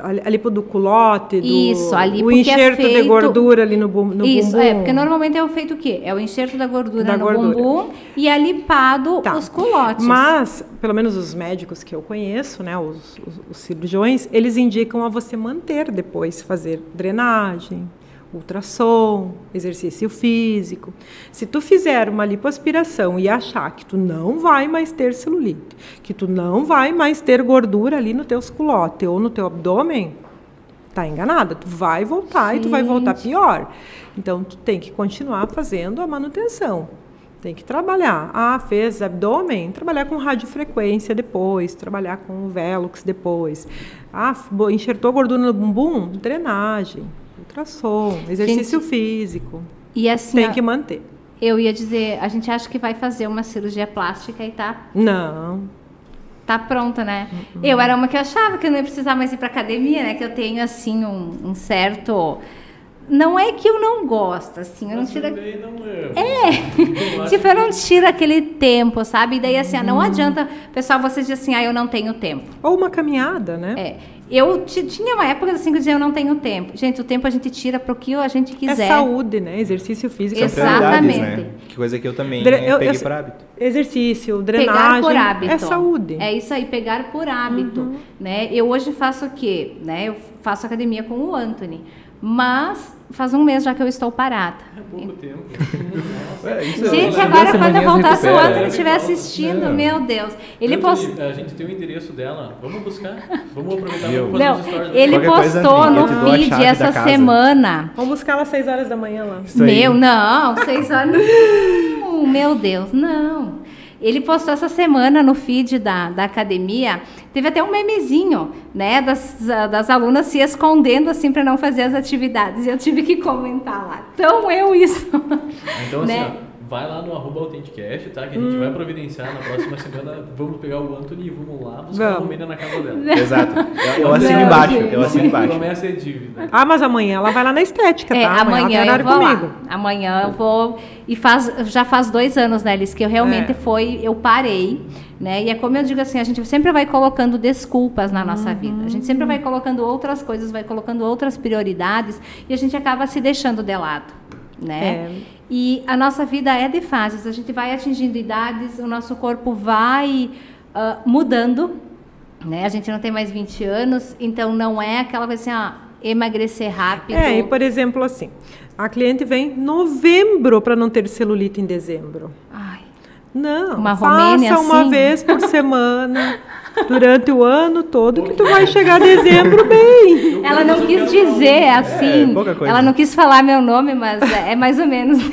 a, a lipo do culote, do, Isso, a lipo o é enxerto de feito- gordura ali no, no Isso, bumbum? é, porque normalmente é feito o quê? É o enxerto da gordura Da no gordura. bumbum e é lipado Tá. os culotes. Mas, pelo menos os médicos que eu conheço, né, os, os- os cirurgiões, eles indicam a você manter depois, fazer drenagem, ultrassom, exercício físico. Se tu fizer uma lipoaspiração e achar que tu não vai mais ter celulite, que tu não vai mais ter gordura ali no teus culote ou no teu abdômen, tá enganada. Tu vai voltar e tu vai voltar Gente. pior. Então, tu tem que continuar fazendo a manutenção. Tem que trabalhar. Ah, fez abdômen? Trabalhar com radiofrequência depois, trabalhar com Velux depois. Ah, enxertou gordura no bumbum? Drenagem, ultrassom, exercício físico. E assim, Tem ó, que manter. eu ia dizer, a gente acha que vai fazer uma cirurgia plástica e tá, Não. tá pronta, né? Uhum. Eu era uma que achava que eu não ia precisar mais ir pra academia, né? Que eu tenho, assim, um, um certo... Não é que eu não gosto, assim, eu não Mas tiro... também não é. É. Tipo, eu não tiro aquele tempo, sabe? E daí, assim, ó, não adianta, pessoal, vocês dizem assim, ah, eu não tenho tempo. Ou uma caminhada, né? É. Eu ti- tinha uma época assim que eu dizia, eu não tenho tempo. Gente, o tempo a gente tira para o que a gente É quiser. saúde, né? Exercício físico. É prioridades, Exatamente. né? Que coisa que eu também Dre- eh, eu- peguei eu- por hábito. Exercício, Pegar drenagem. por hábito. É saúde. É isso aí, pegar por hábito, né? Eu hoje faço o quê? Né? Eu faço academia com o Anthony, mas faz um mês já que eu estou parada. É pouco tempo. É, isso Gente, duas agora quando voltar, se o. Anthony estiver assistindo, Não. meu Deus. Ele Anthony, postou. A gente tem o endereço dela. Vamos buscar. Vamos aproveitar vamos fazer Não, ele Qualquer coisa, postou eu no feed essa semana. Vamos buscar ela às 6 horas da manhã lá. Meu, não, seis horas. Não, meu Deus, não. Ele postou essa semana no feed da, da academia, teve até um memezinho, né, das, das alunas se escondendo assim para não fazer as atividades. E eu tive que comentar lá. Então eu isso. Então, assim, né? ó, vai lá no arroba Authenticast, tá? Que a gente vai providenciar na próxima semana. Vamos pegar o Anthony e vamos lá buscar a Vamos. Romênia na casa dela. Exato. Eu, eu assino Não, embaixo. gente. Eu assino embaixo. Promessa é dívida. Ah, mas amanhã ela vai lá na estética, É, tá? amanhã tem eu vou comigo. lá. Amanhã eu vou. E faz, já faz dois anos, né, Liz, que eu realmente É. foi, eu parei, né? E é como eu digo assim, a gente sempre vai colocando desculpas na nossa vida. A gente sempre vai colocando outras coisas, vai colocando outras prioridades e a gente acaba se deixando de lado, né? É. E a nossa vida é de fases, a gente vai atingindo idades, o nosso corpo vai ah, mudando, né? A gente não tem mais 20 anos, então não é aquela coisa assim, ah, emagrecer rápido. É, e por exemplo, assim, a cliente vem em novembro para não ter celulite em dezembro. Ai, Não, Uma faça Romênia, uma assim? vez por semana, durante o ano todo, que tu vai chegar em dezembro bem. Ela não quis dizer assim. pouca coisa. Ela não quis falar meu nome, mas é é mais ou menos.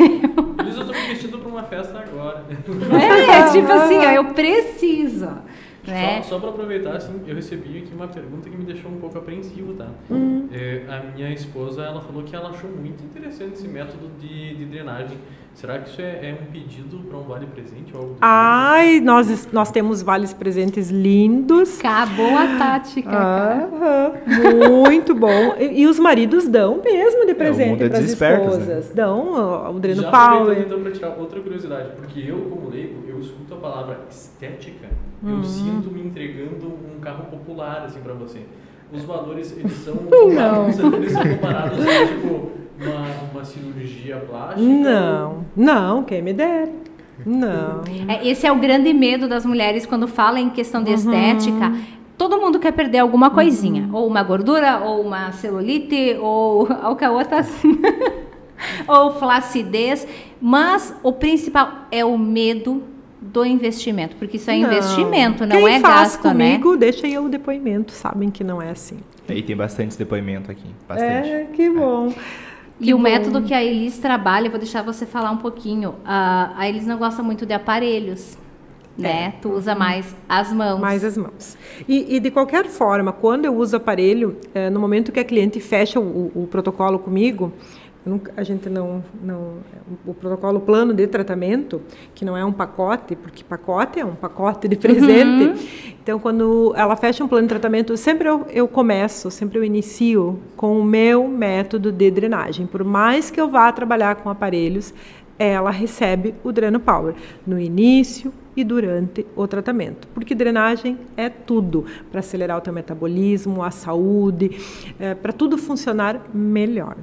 Eles eu tô me vestindo pra uma festa agora. é, tipo assim, ó, eu preciso. Né? Só, só para aproveitar, assim, eu recebi aqui uma pergunta que me deixou um pouco apreensivo, tá? Hum. É, a minha esposa, ela falou que ela achou muito interessante esse método de, de drenagem. Será que isso é, é um pedido para um vale presente ou algo Ai, nós, nós temos vales presentes lindos. Acabou a tática. Ah. Muito bom. E, e os maridos dão mesmo de presente mundo é para as né? esposas. Dão ó, o tipo? Dreno Power. então para tirar outra curiosidade, porque eu, como leigo, eu escuto a palavra estética, Uhum. eu sinto me entregando um carro popular, assim, para você. Os valores, eles são Não. comparados, eles são comparados a, tipo, uma, uma cirurgia plástica? Não, não, quem me dera. Não. É, esse é o grande medo das mulheres quando fala em questão Uhum. de estética. Todo mundo quer perder alguma coisinha, ou uma gordura, ou uma celulite, ou a outra assim. ou flacidez, mas o principal é o medo do investimento, porque isso é investimento, não Quem é faz gasto, né? comigo, deixa aí o depoimento, sabem que não é assim. Aí tem bastante depoimento aqui. Bastante. É, que bom. E o método que a Elis trabalha, vou deixar você falar um pouquinho. A, a Elis não gosta muito de aparelhos, né? Tu usa mais as mãos. Mais as mãos. E, e de qualquer forma, quando eu uso aparelho, eh, no momento que a cliente fecha o, o protocolo comigo, nunca- a gente não, não. O protocolo plano de tratamento, que não é um pacote, porque pacote é um pacote de presente. Então, quando ela fecha um plano de tratamento, sempre eu, eu começo, sempre eu inicio com o meu método de drenagem. Por mais que eu vá trabalhar com aparelhos, ela recebe o Dreno Power no início e durante o tratamento. Porque drenagem é tudo para acelerar o teu metabolismo, a saúde, para tudo funcionar melhor.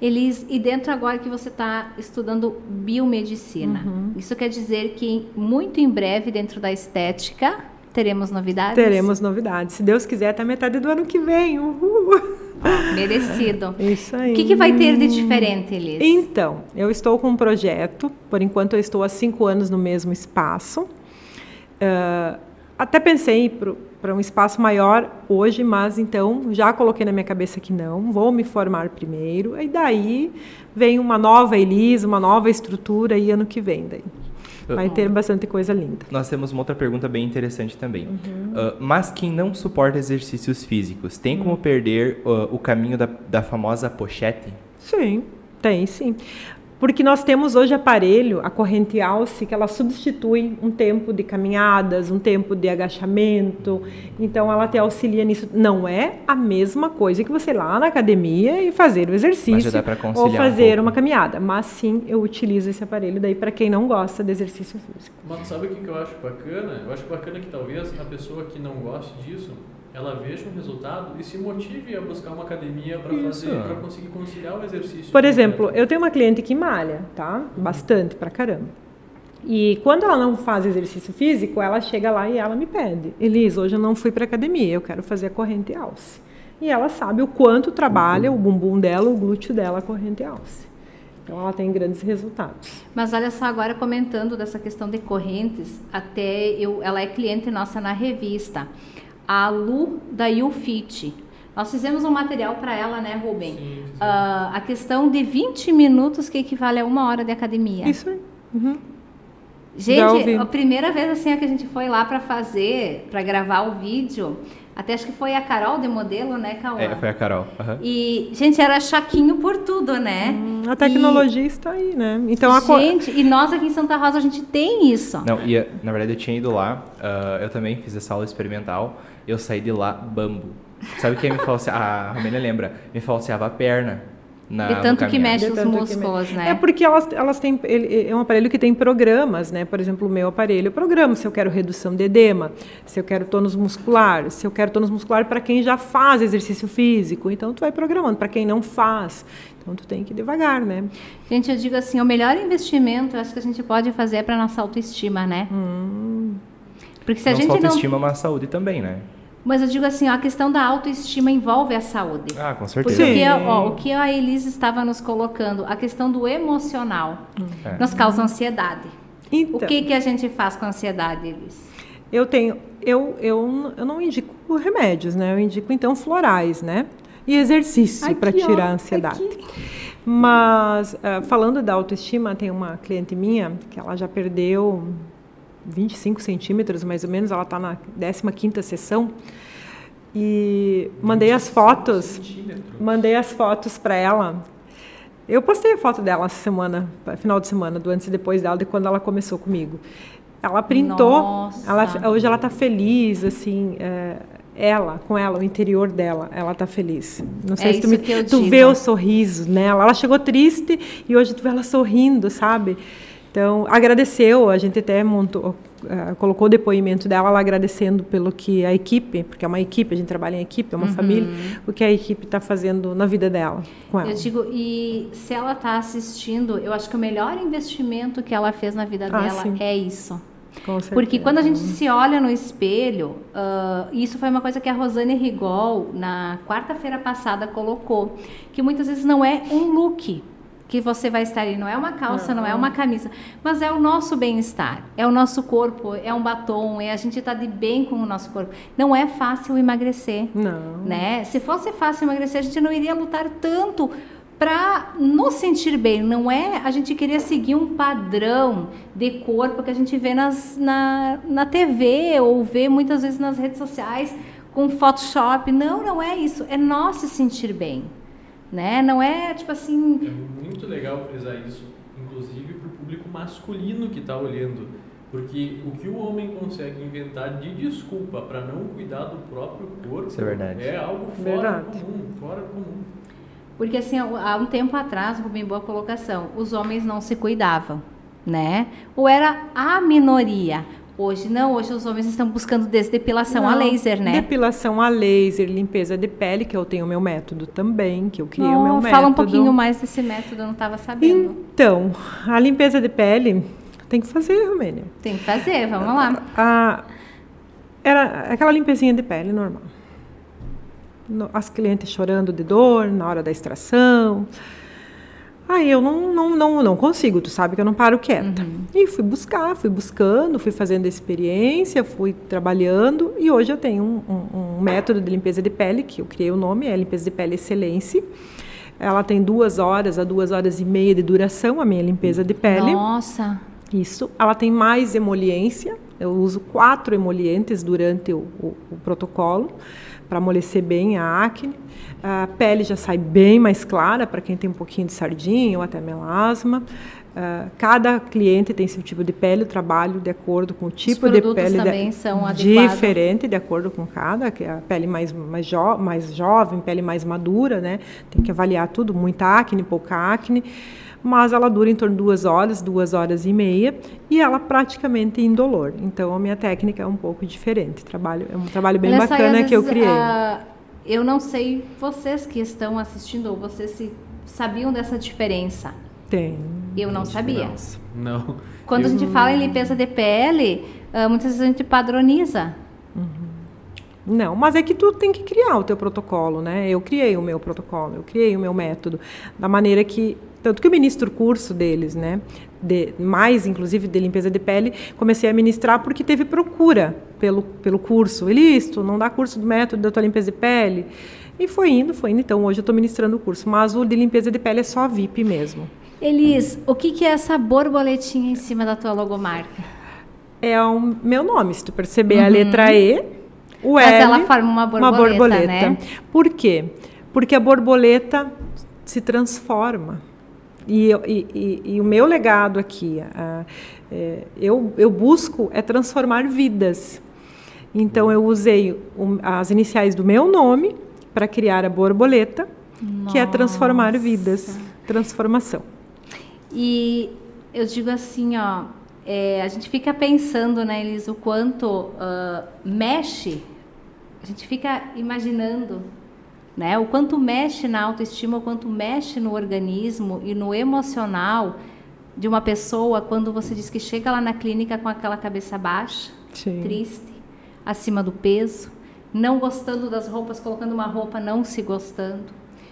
Elis, e dentro agora que você está estudando biomedicina, Uhum. isso quer dizer que muito em breve, dentro da estética, teremos novidades? Teremos novidades. Se Deus quiser, até metade do ano que vem. Uhul. Merecido. Isso aí. O que, que vai ter de diferente, Elis? Então, eu estou com um projeto, por enquanto eu estou há cinco anos no mesmo espaço. Ah, até pensei para um espaço maior hoje, mas então já coloquei na minha cabeça que não, vou me formar primeiro, e daí vem uma nova Elisa, uma nova estrutura e ano que vem daí. Vai ter bastante coisa linda. Nós temos uma outra pergunta bem interessante também. Uhum. Uh, mas quem não suporta exercícios físicos, tem como uhum. perder uh, o caminho da, da famosa pochete? Sim, tem sim. Porque nós temos hoje aparelho, a corrente alce, que ela substitui um tempo de caminhadas, um tempo de agachamento. Então, ela te auxilia nisso. Não é a mesma coisa que você ir lá na academia e fazer o exercício ou fazer um uma caminhada. Mas sim, eu utilizo esse aparelho daí para quem não gosta de exercício físico. Mas sabe o que eu acho bacana? Eu acho bacana que talvez a pessoa que não goste disso ela veja um resultado e se motive a buscar uma academia para fazer, para conseguir conciliar o exercício. Por exemplo, eu tenho uma cliente que malha, tá? Bastante, pra caramba. E quando ela não faz exercício físico, ela chega lá e ela me pede: Elisa, hoje eu não fui para academia, eu quero fazer a corrente alce. E ela sabe o quanto trabalha o bumbum dela, o glúteo dela, a corrente alce. Então ela tem grandes resultados. Mas olha só, agora comentando dessa questão de correntes, até eu, ela é cliente nossa na revista a Lu da UFIT. Nós fizemos um material para ela, né, Rubem? Sim, sim. Uh, a questão de 20 minutos que equivale a uma hora de academia. Isso aí. Uhum. Gente, a primeira vez assim que a gente foi lá para fazer, para gravar o vídeo, até acho que foi a Carol de modelo, né, Cauã? É, foi a Carol. Uhum. E, gente, era chaquinho por tudo, né? Hum, a tecnologia e... está aí, né? Então, a Gente, e nós aqui em Santa Rosa, a gente tem isso. Não, e na verdade eu tinha ido lá, uh, eu também fiz essa aula experimental eu saí de lá bambo. Sabe quem me falseava? A Romênia lembra, me falseava a perna. Na, de tanto que mexe os músculos, mexe. né? É porque elas, elas têm. Ele, é um aparelho que tem programas, né? Por exemplo, o meu aparelho, programa se eu quero redução de edema, se eu quero tônus muscular, se eu quero tônus muscular para quem já faz exercício físico. Então, tu vai programando. Para quem não faz, então tu tem que ir devagar, né? Gente, eu digo assim, o melhor investimento, acho que a gente pode fazer é para nossa autoestima, né? Hum. Porque se não a gente só autoestima, não... mas saúde também, né? Mas eu digo assim, ó, a questão da autoestima envolve a saúde. Ah, com certeza. Porque ó, o que a Elise estava nos colocando, a questão do emocional, é. nos causa ansiedade. Então, o que, que a gente faz com a ansiedade, Elise? Eu tenho, eu, eu, eu não indico remédios, né? Eu indico então florais, né? E exercício para tirar a ansiedade. Aqui. Mas uh, falando da autoestima, tem uma cliente minha que ela já perdeu 25 centímetros, mais ou menos. Ela está na 15 sessão. E mandei as fotos, mandei as fotos para ela. Eu postei a foto dela essa semana, final de semana, do antes e depois dela, de quando ela começou comigo. Ela printou, ela, hoje ela está feliz, assim, é, ela, com ela, o interior dela, ela está feliz. Não sei é se tu, me, tu vê o sorriso nela. Ela chegou triste e hoje tu vê ela sorrindo, sabe? Então, agradeceu, a gente até montou, uh, colocou o depoimento dela lá agradecendo pelo que a equipe, porque é uma equipe, a gente trabalha em equipe, é uma uhum. família, o que a equipe está fazendo na vida dela, com ela. Eu digo, e se ela está assistindo, eu acho que o melhor investimento que ela fez na vida ah, dela sim. é isso. Porque quando a gente se olha no espelho, uh, isso foi uma coisa que a Rosane Rigol, na quarta-feira passada, colocou, que muitas vezes não é um look, que você vai estar ali. Não é uma calça, não, não é uma camisa, mas é o nosso bem-estar, é o nosso corpo, é um batom, é a gente estar tá de bem com o nosso corpo. Não é fácil emagrecer. Não. Né? Se fosse fácil emagrecer, a gente não iria lutar tanto para nos sentir bem. Não é a gente querer seguir um padrão de corpo que a gente vê nas, na, na TV ou vê muitas vezes nas redes sociais com Photoshop. Não, não é isso. É nós se sentir bem né? Não é tipo assim. É muito legal frisar isso, inclusive para o público masculino que está olhando. Porque o que o homem consegue inventar de desculpa para não cuidar do próprio corpo Isso é, verdade. é algo fora verdade. comum, fora comum. Porque assim, há um tempo atrás, Rubem, boa colocação, os homens não se cuidavam, né? Ou era a minoria. Hoje não, hoje os homens estão buscando desdepilação não, a laser, né? Depilação a laser, limpeza de pele, que eu tenho o meu método também, que eu criei o meu método. Fala um pouquinho mais desse método, eu não estava sabendo. Então, a limpeza de pele tem que fazer, Romênia. Tem que fazer, vamos lá. A, era aquela limpezinha de pele normal. As clientes chorando de dor na hora da extração. Aí eu não, não, não, não consigo, tu sabe que eu não paro quieta. Uhum. E fui buscar, fui buscando, fui fazendo experiência, fui trabalhando e hoje eu tenho um, um- um método de limpeza de pele que eu criei o nome, é limpeza de pele excelência. Ela tem duas horas a duas horas e meia de duração, a minha limpeza de pele. Nossa. Isso. Ela tem mais emoliência. Eu uso quatro emolientes durante o, o- o protocolo para amolecer bem a acne. A pele já sai bem mais clara para quem tem um pouquinho de sardinha ou até melasma. Ah, cada cliente tem seu tipo de pele, eu trabalho de acordo com o tipo de pele. de- também são adequados. diferente de acordo com cada, que é a pele mais, mais, jo mais jovem, pele mais madura, né? Tem que avaliar tudo, muita acne, pouca acne. Mas ela dura em torno de duas horas, duas horas e meia, e ela praticamente indolor. Então a minha técnica é um pouco diferente. Trabalho, é um trabalho bem e bacana às que eu criei. ah, eu não sei, vocês que estão assistindo, ou vocês se sabiam dessa diferença? Tem. Eu não sabia. Não. Quando a Eu- gente fala em limpeza de pele, ah, muitas vezes a gente padroniza. Não, mas é que tu tem que criar o teu protocolo, né? Eu criei o meu protocolo, eu criei o meu método, da maneira que tanto que eu ministro o curso deles, né? De, mais, inclusive, de limpeza de pele, comecei a ministrar porque teve procura pelo, pelo curso. Elis, tu não dá curso do método da tua limpeza de pele? E foi indo, foi indo. Então, hoje eu estou ministrando o curso. Mas o de limpeza de pele é só VIP mesmo. Elis, o que, que é essa borboletinha em cima da tua logomarca? É o meu nome, se tu perceber a letra E, o Uhum. Mas L, ela forma uma borboleta, né? Por quê? Porque a borboleta se transforma. E, e- e- e o meu legado aqui, é, eu, eu busco é transformar vidas. Então eu usei as iniciais do meu nome para criar a borboleta, que é transformar vidas, transformação. E eu digo assim, ó, é, a gente fica pensando, né, Elis, o quanto ah, mexe, a gente fica imaginando, né, o quanto mexe na autoestima, o quanto mexe no organismo e no emocional de uma pessoa quando você diz que chega lá na clínica com aquela cabeça baixa, Sim. triste, acima do peso, não gostando das roupas, colocando uma roupa, não se gostando.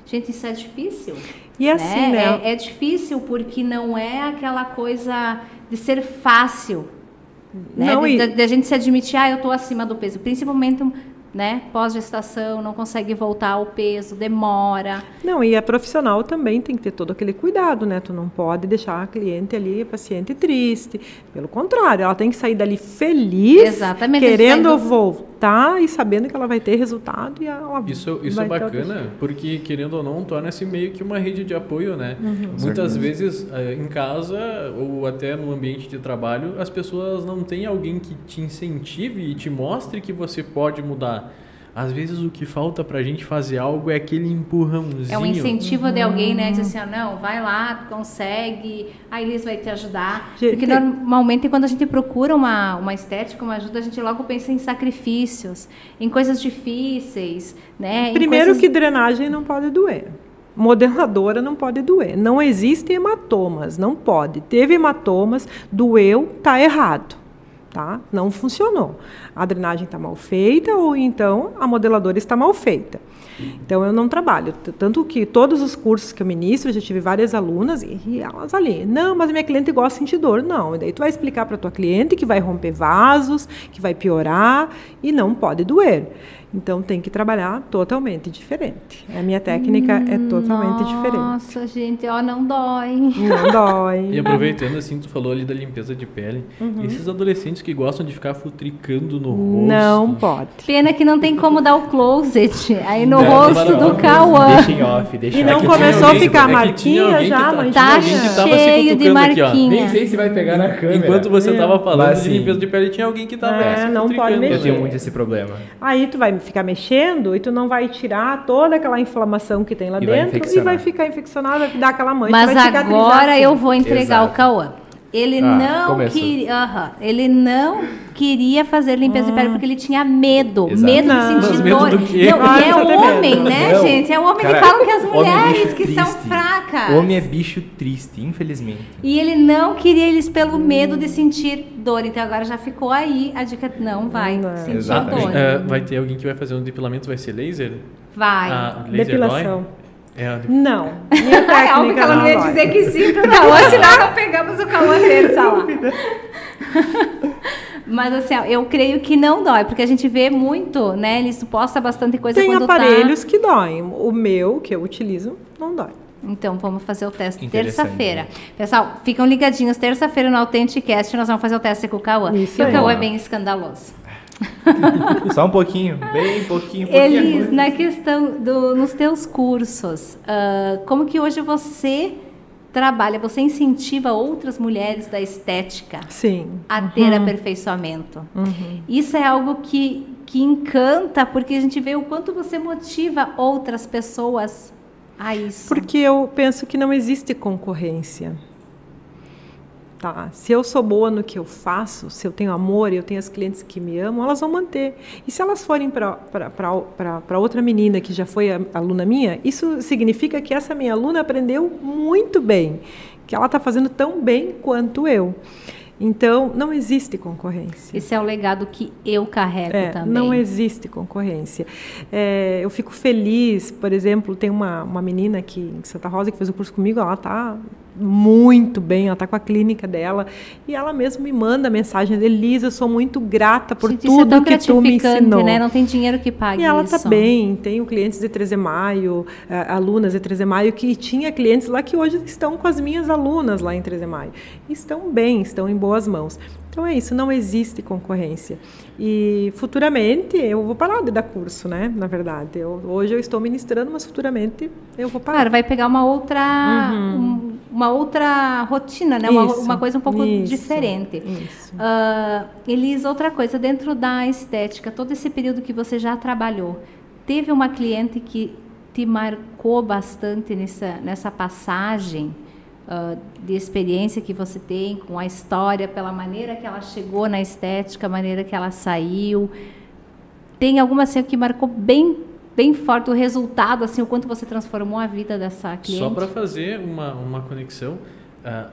Gente, isso é difícil. E assim, né? É, é difícil porque não é aquela coisa de ser fácil. Né? Não, de, e- de- de a gente se admitir, ah, eu estou acima do peso. Principalmente né, pós-gestação, não consegue voltar ao peso, demora. Não, e a profissional também tem que ter todo aquele cuidado, né? Tu não pode deixar a cliente ali, a paciente triste. Pelo contrário, ela tem que sair dali feliz, Exatamente, querendo saindo- voltar e sabendo que ela vai ter resultado e ela Isso, isso vai é bacana, porque querendo ou não, torna-se meio que uma rede de apoio, né? Uhum. Muitas vezes eh, em casa ou até no ambiente de trabalho, as pessoas não têm alguém que te incentive e te mostre que você pode mudar. Às vezes o que falta pra gente fazer algo é aquele empurrãozinho. É um incentivo de alguém, né? Diz assim, ó, não, vai lá, consegue, a Elis vai te ajudar. Gente, Porque normalmente quando a gente procura uma, uma estética, uma ajuda, a gente logo pensa em sacrifícios, em coisas difíceis, né? Primeiro coisas- que drenagem não pode doer. Modeladora não pode doer. Não existem hematomas, não pode. Teve hematomas, doeu, tá errado. Tá? Não funcionou. A drenagem está mal feita ou então a modeladora está mal feita. Então eu não trabalho. Tanto que todos os cursos que eu ministro, eu já tive várias alunas e, elas ali, não, mas minha cliente gosta de sentir dor. Não. E daí tu vai explicar para tua cliente que vai romper vasos, que vai piorar e não pode doer. Então tem que trabalhar totalmente diferente. A minha técnica é totalmente diferente. Nossa, gente, ó, não dói. Não dói. E aproveitando assim, tu falou ali da limpeza de pele. Uhum. Esses adolescentes que gostam de ficar futricando no rosto. Não pode. Pena que não tem como dar o closet aí no Não, rosto não, do. Cauã. Deixa em off, deixa E em não começou a ficar é tinha marquinha alguém já, que tá-? Tá cheio de cutucando aqui, ó. marquinha. Nem sei se vai pegar na câmera. Enquanto você tava falando Mas, de assim, limpeza de pele, tinha alguém que tava É, não pode mexer. Eu tenho muito esse problema. Aí tu vai ficar mexendo e tu não vai tirar toda aquela inflamação que tem lá E vai dentro e infeccionar. vai ficar infeccionado, vai dar aquela mancha, Mas vai agora assim. eu vou entregar Exato. o Cauã. Ele Ah, não queria, aham, ele não queria fazer limpeza de pele porque ele tinha medo, Exato. medo Não. de sentir Mas medo dor. do quê? Não, Ah, e é tem homem, medo. né, Não. gente? É homem Cara, que falam que as homem é mulheres bicho que são triste. fracas. Homem é bicho triste, infelizmente. E ele não queria eles pelo medo de sentir dor. Então agora já ficou aí a dica, não vai Não. sentir Exatamente. dor. É, vai ter alguém que vai fazer um depilamento, vai ser laser? Vai. Ah, laser Depilação. dói? É a de- Não, minha É algo que técnica ela não não ia dói. dizer que sim pro Cauã, senão não pegamos o Cauã dele, tá lá. Mas assim, ó, eu creio que não dói, porque a gente vê muito, né? Eles posta bastante coisa Tem quando aparelhos que doem. O meu, que eu utilizo, não dói. tá. Então, vamos fazer o teste terça-feira. Pessoal, ficam ligadinhos. Terça-feira no Authenticast nós vamos fazer o teste com o Cauã. Isso e o. Cauã é bem escandaloso. Só um pouquinho, bem pouquinho, pouquinho. Elis, na questão do, nos teus cursos, ah, como que hoje você trabalha, você incentiva outras mulheres da estética Sim. a ter aperfeiçoamento? Uhum. Isso é algo que, que encanta, porque a gente vê o quanto você motiva outras pessoas a isso. Porque eu penso que não existe concorrência. Tá? Se eu sou boa no que eu faço, se eu tenho amor e eu tenho as clientes que me amam, elas vão manter. E se elas forem para outra menina que já foi aluna minha, isso significa que essa minha aluna aprendeu muito bem, que ela está fazendo tão bem quanto eu. Então, não existe concorrência. Esse é o legado que eu carrego É, também. não existe concorrência. É, eu fico feliz, por exemplo, tem uma, uma menina aqui em Santa Rosa que fez o curso comigo, ela está muito bem, ela está com a clínica dela, e ela mesmo me manda mensagem, Elisa, eu sou muito grata por Gente, é tudo tão que tu me ensinou. né? Não tem dinheiro que pague E ela está bem, tenho clientes de 13 de maio, eh, alunas de 13 de maio, que tinha clientes lá que hoje estão com as minhas alunas lá em 13 de maio. Estão bem, estão em boas mãos. Então é isso, não existe concorrência. E futuramente eu vou parar de dar curso, né? Na verdade, eu, hoje eu estou ministrando, mas futuramente eu vou parar. Claro, vai pegar uma outra, um- uma outra rotina, né? Uma, Isso, uma coisa um pouco isso, diferente. Isso. Ah, Elis, outra coisa, dentro da estética, todo esse período que você já trabalhou, teve uma cliente que te marcou bastante nessa, nessa passagem ah, de experiência que você tem com a história, pela maneira que ela chegou na estética, a maneira que ela saiu? Tem alguma assim que marcou bem, bem forte o resultado, assim, o quanto você transformou a vida dessa cliente? Só para fazer uma, uma conexão, ah,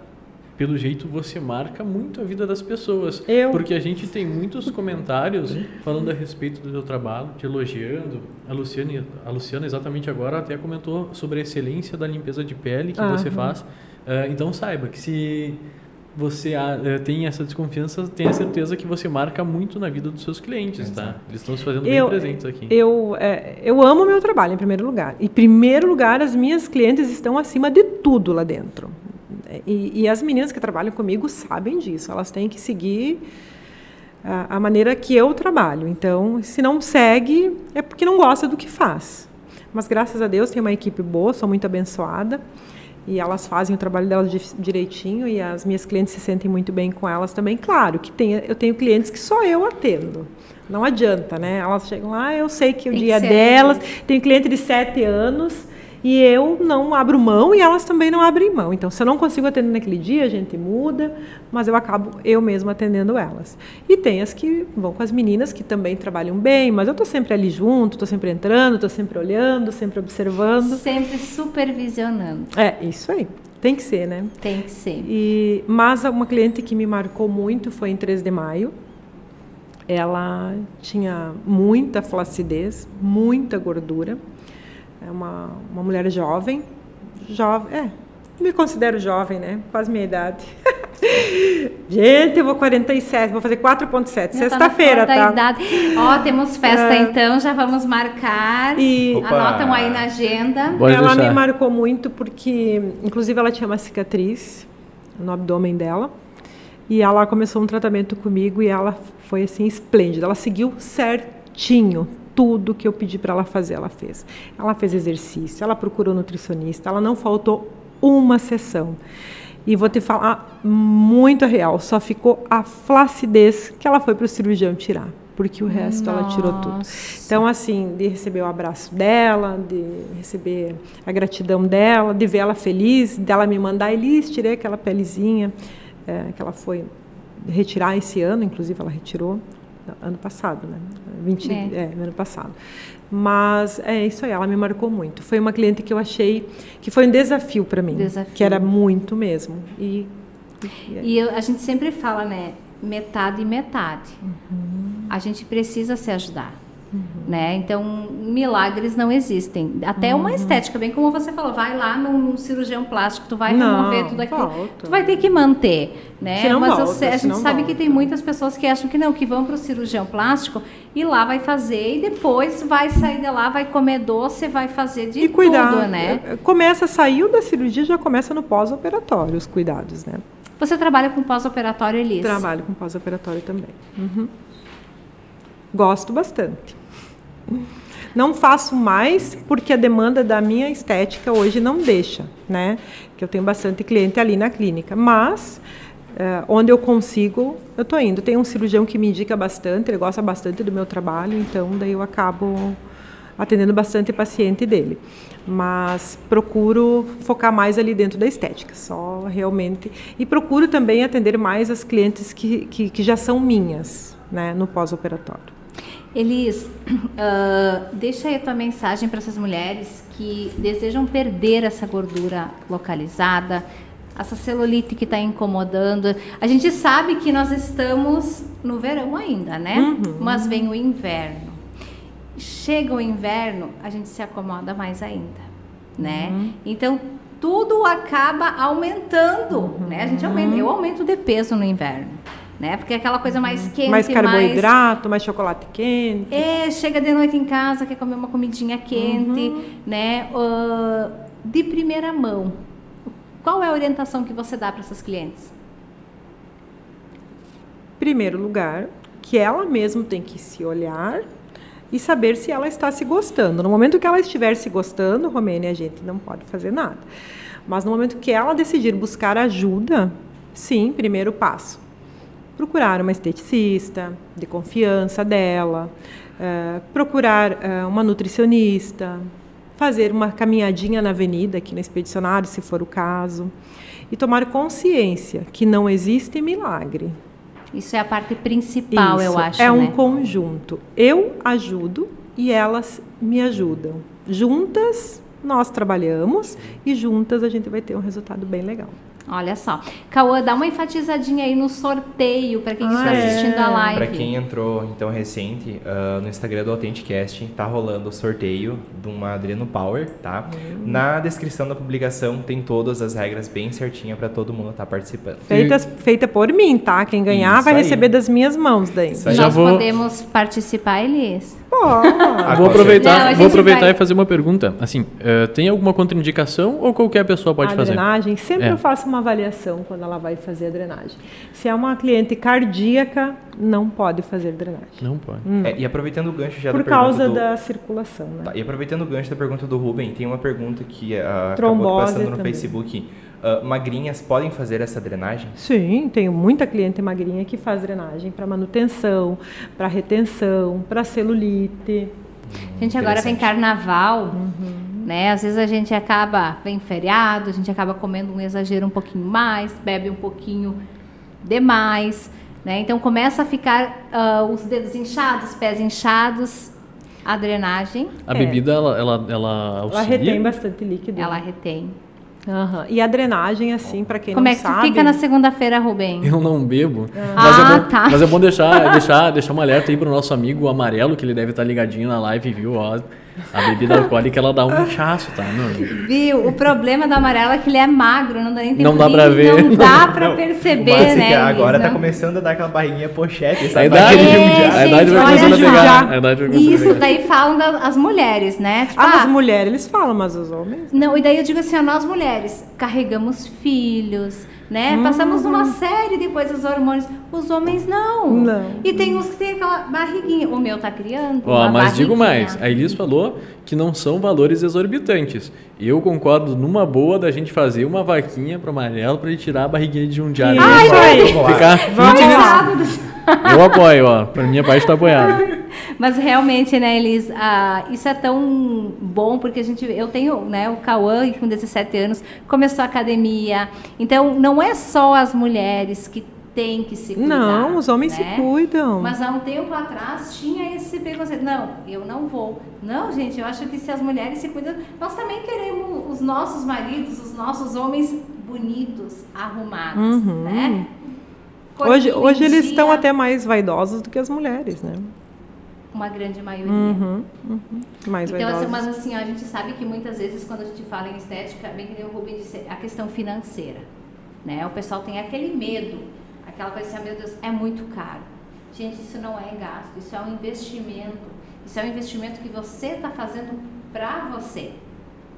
pelo jeito você marca muito a vida das pessoas. Eu? Porque a gente tem muitos comentários falando a respeito do seu trabalho, te elogiando. A Luciane, a Luciana exatamente agora até comentou sobre a excelência da limpeza de pele que você Aham. faz. Ah, então saiba que se você eh, tem essa desconfiança, tenha certeza que você marca muito na vida dos seus clientes, tá? Eles estão se fazendo bem Eu, presentes aqui. eu, é, eu amo o meu trabalho, em primeiro lugar. Em primeiro lugar, as minhas clientes estão acima de tudo lá dentro. E, e as meninas que trabalham comigo sabem disso. Elas têm que seguir a, a maneira que eu trabalho. Então, se não segue, é porque não gosta do que faz. Mas, graças a Deus, tem uma equipe boa, sou muito abençoada. E elas fazem o trabalho delas di- direitinho e as minhas clientes se sentem muito bem com elas também. Claro que tem, eu tenho clientes que só eu atendo. Não adianta, né? Elas chegam lá, eu sei que o Tem que dia ser delas. Tenho cliente de sete anos e eu não abro mão e elas também não abrem mão. Então, se eu não consigo atender naquele dia, a gente muda, mas eu acabo eu mesma atendendo elas. E tem as que vão com as meninas que também trabalham bem, mas eu estou sempre ali junto, estou sempre entrando, estou sempre olhando, sempre observando. Sempre supervisionando. É, isso aí. Tem que ser, né? Tem que ser. E, mas uma cliente que me marcou muito foi em 3 de maio. Ela tinha muita flacidez, muita gordura. É uma, uma mulher jovem. Jovem, é. Me considero jovem, né? Quase minha idade. Gente, eu vou 47, vou fazer 4.7. Já tá Sexta-feira, tá? idade. Ó, temos festa É. então, já vamos marcar. E Opa. Anotam aí na agenda. Pode ela deixar. me marcou muito porque, inclusive, ela tinha uma cicatriz no abdômen dela. E ela começou um tratamento comigo e ela foi assim esplêndida. Ela seguiu certinho tudo que eu pedi para ela fazer, ela fez. Ela fez exercício, ela procurou nutricionista, ela não faltou uma sessão. E vou te falar muito real, só ficou a flacidez que ela foi para o cirurgião tirar, porque o resto ela tirou tudo. Nossa. Então, assim, de receber o abraço dela, de receber a gratidão dela, de ver ela feliz, dela me mandar, Elis, tirei aquela pelezinha é, que ela foi retirar esse ano, inclusive ela retirou ano passado, né? 20, É. é, ano passado. Mas é isso aí, ela me marcou muito. Foi uma cliente que eu achei que foi um desafio para mim, Desafio. que era muito mesmo. E, e- E eu- a gente sempre fala, né? Metade e metade. Uhum. A gente precisa se ajudar. Né? Então, milagres não existem. Até uma Uhum. estética, bem como você falou, vai lá num cirurgião plástico, tu vai Não, remover tudo aquilo. volta. Tu vai ter que manter, né? Mas eu volta, sei- a gente sabe que volta. tem muitas pessoas que acham que não, que vão para o cirurgião plástico e lá vai fazer e depois vai sair de lá, vai comer doce, vai fazer de e cuidar. tudo, né? É, Começa, saiu da cirurgia, já começa no pós-operatório os cuidados, né? Você trabalha com pós-operatório, Elis? Trabalho com pós-operatório também. Uhum. Gosto bastante. Não faço mais porque a demanda da minha estética hoje não deixa, né? Que eu tenho bastante cliente ali na clínica, mas eh, onde eu consigo, eu tô indo. Tem um cirurgião que me indica bastante, ele gosta bastante do meu trabalho, então daí eu acabo atendendo bastante paciente dele. Mas procuro focar mais ali dentro da estética, só realmente. E procuro também atender mais as clientes que, que, que já são minhas, né, no pós-operatório. Elis, ah, deixa aí a tua mensagem para essas mulheres que desejam perder essa gordura localizada, essa celulite que está incomodando. A gente sabe que nós estamos no verão ainda, né? Uhum. Mas vem o inverno. Chega o inverno, a gente se acomoda mais ainda, né? Uhum. Então tudo acaba aumentando, né? A gente aumenta, eu aumento de peso no inverno, né? Porque é aquela coisa mais quente, mais carboidrato, mais chocolate quente. é, chega de noite em casa, quer comer uma comidinha quente, né? Ah, de primeira mão, qual é a orientação que você dá para essas clientes? primeiro lugar, que ela mesma tem que se olhar e saber se ela está se gostando. No momento que ela estiver se gostando, Romênia, a gente não pode fazer nada. Mas no momento que ela decidir buscar ajuda, sim, primeiro passo. Procurar uma esteticista de confiança dela, eh, procurar eh, uma nutricionista, fazer uma caminhadinha na avenida aqui no expedicionário, se for o caso, e tomar consciência que não existe milagre. Isso é a parte principal, eu Isso, acho, É um né? conjunto. Eu ajudo e elas me ajudam. Juntas nós trabalhamos e juntas a gente vai ter um resultado bem legal. Olha só. Cauã, dá uma enfatizadinha aí no sorteio para quem Ah, está é. assistindo a live. Pra quem entrou então recente, ah, no Instagram do Authenticast tá rolando o sorteio de uma Adreno Power, tá? Hum. Na descrição da publicação tem todas as regras bem certinha pra todo mundo estar participando. Feita, feita por mim, tá? Quem ganhar Isso vai aí. receber das minhas mãos daí. Isso aí. Já Nós vou- podemos participar, Elis? Pô, Ah, vou aproveitar, Não, vou aproveitar vai- e fazer uma pergunta. Assim, eh, tem alguma contraindicação ou qualquer pessoa pode a fazer? drenagem, sempre É. eu faço uma avaliação quando ela vai fazer a drenagem. Se é uma cliente cardíaca, não pode fazer drenagem. Não pode. É, e aproveitando o gancho já Por da pergunta causa do... da circulação, né? Tá, e aproveitando o gancho da pergunta do Ruben, tem uma pergunta que ah, acabou passando no também. Facebook. Ah, magrinhas podem fazer essa drenagem? Sim, tenho muita cliente magrinha que faz drenagem para manutenção, para retenção, para celulite. Gente, agora vem carnaval, Uhum. Né? Às vezes a gente acaba, vem feriado, a gente acaba comendo um exagero um pouquinho mais, bebe um pouquinho demais, né? Então começa a ficar ah, os dedos inchados, pés inchados, a drenagem, A É. bebida, ela, ela, ela Ela retém bastante líquido. ela retém. Aham. E a drenagem, assim, para quem Como não é que sabe. fica na segunda-feira, Rubem? Eu não bebo. Ah, Mas, é bom, tá. mas é bom deixar, deixar, deixar um alerta aí pro nosso amigo amarelo, que ele deve estar ligadinho na live, viu? Ó, a bebida alcoólica, ela dá um inchaço, tá? Não, Viu? O problema do amarelo é que ele é magro, não dá nem tempo Não dá pra ver. Não dá pra Não, perceber, é né? que agora Elis? tá Não. começando a dar aquela barriguinha pochete, a sabe? idade, Barriguinha É, judiada. a idade vai gente, começando a pegar. A idade vai a Isso, pegar. daí falam das mulheres, né? Tipo, Ah, ah, as mulheres, eles falam, mas os homens. Não, e daí eu digo assim, ó, nós mulheres carregamos filhos, né? Passamos uma série de coisas hormônios. Os homens não. Não. E tem uns que tem aquela barriguinha. O meu tá criando. Ó, uma mas digo mais, a Elis falou que não são valores exorbitantes. Eu concordo numa boa da gente fazer uma vaquinha pro amarelo pra ele tirar a barriguinha de um diário. Ai, vai. Ficar Vamos. Eu apoio, ó. Pra minha parte tá apoiado. Mas realmente, né, Elis, ah, isso é tão bom porque a gente, eu tenho, né, o Cauã com 17 anos começou a academia. Então, não é só as mulheres que têm que se cuidar. Não, os homens né? se cuidam. Mas há um tempo atrás tinha esse preconceito. Não, eu não vou. Não, gente, eu acho que se as mulheres se cuidam, nós também queremos os nossos maridos, os nossos homens bonitos, arrumados, Uhum. né? Hoje, hoje eles estão até mais vaidosos do que as mulheres, né? Uma grande maioria. Uhum, uhum. Mais Então, assim, mas assim, a gente sabe que muitas vezes quando a gente fala em estética, bem que nem o Rubem disse, a questão financeira, né? O pessoal tem aquele medo, aquela coisa assim, ah, meu Deus, é muito caro. Gente, isso não é gasto, isso é um investimento. Isso é um investimento que você está fazendo para você,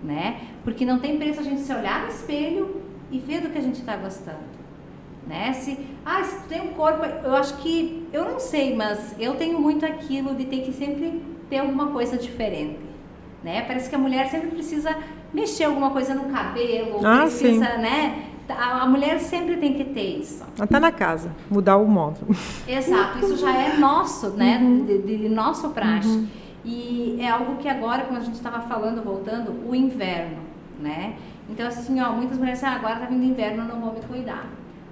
né? Porque não tem preço a gente se olhar no espelho e ver do que a gente está gostando né? Se, ah, se tu tem um corpo, eu acho que, eu não sei, mas eu tenho muito aquilo de ter que sempre ter alguma coisa diferente, né? Parece que a mulher sempre precisa mexer alguma coisa no cabelo, Ah, precisa, sim. né? A, a mulher sempre tem que ter isso. Até na casa, mudar o móvel. Exato, isso já é nosso, né? Uhum. De, de nosso praxe. E é algo que agora, quando a gente estava falando, voltando, o inverno, né? Então, assim, ó, muitas mulheres ah, agora tá vindo inverno, eu não vou me cuidar.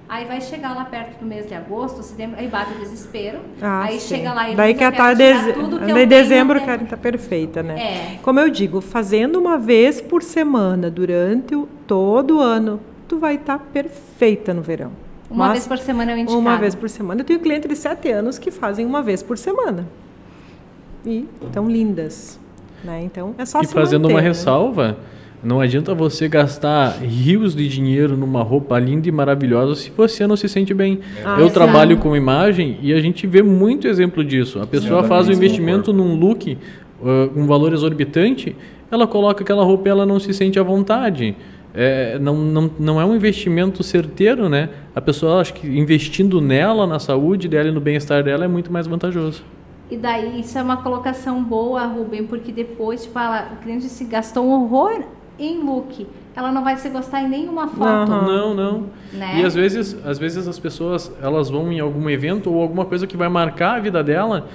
Aí vai chegar lá perto do mês de agosto, setembro, aí bate o desespero. Ah, aí sim. chega lá e Daí quer eu tirar deze... tudo que Daí tenho dezembro até- querem estar perfeita, né? É. Como eu digo, fazendo uma vez por semana durante o, todo o ano, tu vai estar perfeita no verão. Uma Mas vez por semana é o indicado. Uma vez por semana. Eu tenho cliente de sete anos que fazem uma vez por semana. E estão lindas. Né? Então é só E se fazendo manter, uma né? ressalva, não adianta você gastar rios de dinheiro numa roupa linda e maravilhosa se você não se sente bem. Ah, Eu exato. trabalho com imagem e a gente vê muito exemplo disso. A pessoa Exatamente, faz o o investimento num look uh, um valor exorbitante, ela coloca aquela roupa e ela não se sente à vontade. É, não, não, não é um investimento certeiro, né? A pessoa acha que investindo nela, na saúde dela e no bem-estar dela é muito mais vantajoso. E daí isso é uma colocação boa, Rubem, porque depois, tipo, ela, o cliente se gastou um horror em look. Ela não vai se gostar em nenhuma foto. Aham. Não, não. Né? E às vezes, às vezes as pessoas elas vão em algum evento ou alguma coisa que vai marcar a vida dela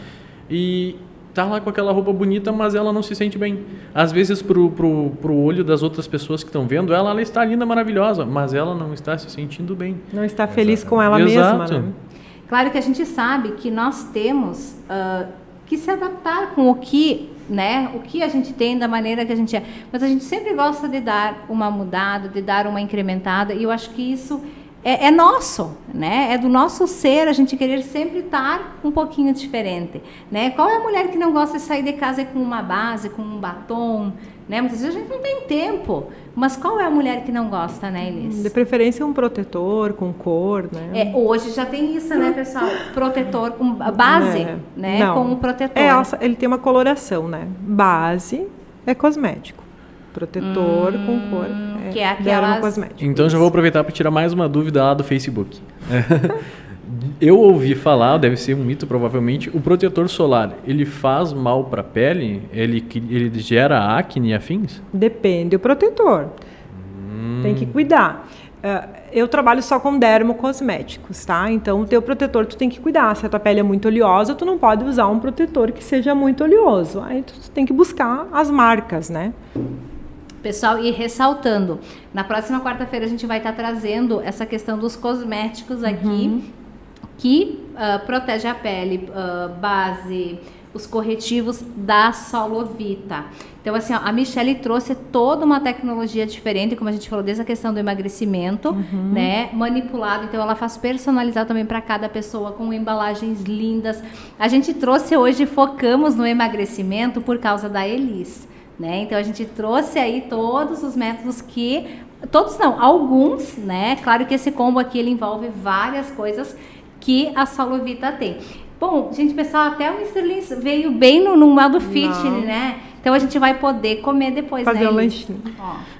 e tá lá com aquela roupa bonita, mas ela não se sente bem. Às vezes pro, pro, pro olho das outras pessoas que estão vendo ela, ela está linda, maravilhosa, mas ela não está se sentindo bem. Não está feliz com ela Exato. mesma, né? Claro que a gente sabe que nós temos ah, que se adaptar com o que, né, o que a gente tem da maneira que a gente é. Mas a gente sempre gosta de dar uma mudada, de dar uma incrementada, e eu acho que isso é, é nosso, né? É do nosso ser a gente querer sempre estar um pouquinho diferente, né? Qual é a mulher que não gosta de sair de casa com uma base, com um batom, né? Muitas vezes a gente não tem tempo, mas qual é a mulher que não gosta, né, Elis? De preferência um protetor com cor, né? É, hoje já tem isso, né, pessoal? Protetor com base, É. né? Não. Com o protetor. É, ele tem uma coloração, né? Base é cosmético. Protetor com cor é, que é aquelas- dermocosmético. Então já vou aproveitar para tirar mais uma dúvida lá do Facebook. Eu ouvi falar, deve ser um mito provavelmente, o protetor solar, ele faz mal para a pele? Ele, ele gera acne e afins? Depende do protetor. Tem que cuidar. Ah, eu trabalho só com dermocosméticos, tá? Então, o teu protetor tu tem que cuidar. Se a tua pele é muito oleosa, tu não pode usar um protetor que seja muito oleoso. Aí tu tem que buscar as marcas, né? Pessoal, e ressaltando, na próxima quarta-feira a gente vai estar trazendo essa questão dos cosméticos aqui, que ah, protege a pele, ah, base, os corretivos da Solovita. Então, assim, ó, a Michelle trouxe toda uma tecnologia diferente, como a gente falou, desde a questão do emagrecimento, né? Manipulado, então ela faz personalizado também para cada pessoa, com embalagens lindas. A gente trouxe hoje, focamos no emagrecimento por causa da Elis. Né? Então a gente trouxe aí todos os métodos que todos não, alguns, né? Claro que esse combo aqui ele envolve várias coisas que a Solovita tem. Bom, gente, pessoal, até o Mr. Lins veio bem no, no modo fit, Não. né? Então a gente vai poder comer depois, Fazer né? o lanchinho.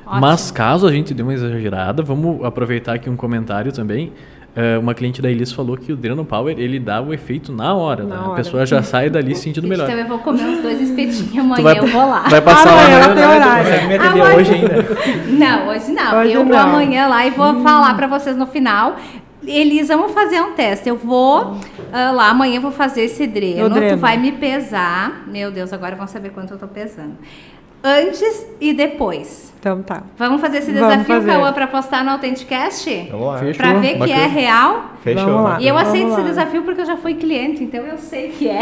Ó, Mas caso a gente dê uma exagerada, vamos aproveitar aqui um comentário também. Eh, uma cliente da Elis falou que o Dreno Power ele dá o efeito na hora. Na né? A hora. pessoa já sai dali se sentindo melhor. então eu vou comer uns dois espetinhos amanhã, vai, eu vou lá. vai passar Amanhã amanhã, tem né? horário. Consegue me atender Amanhã- hoje ainda? Não, hoje não. Hoje eu vou não. amanhã lá e vou falar pra vocês no final. Elis, vamos fazer um teste. Eu vou ah, lá, amanhã eu vou fazer esse dreno. Dreno. Tu vai me pesar. Meu Deus, agora vão saber quanto eu tô pesando. Antes e depois. Então tá. Vamos fazer esse Vamos desafio, fazer. Cauã, pra postar no Authenticast? Vamos lá. Fechou. Pra ver que bacana. é real. Fechou. Vamos lá. E eu Vamos aceito lá. esse desafio porque eu já fui cliente, então eu sei que é.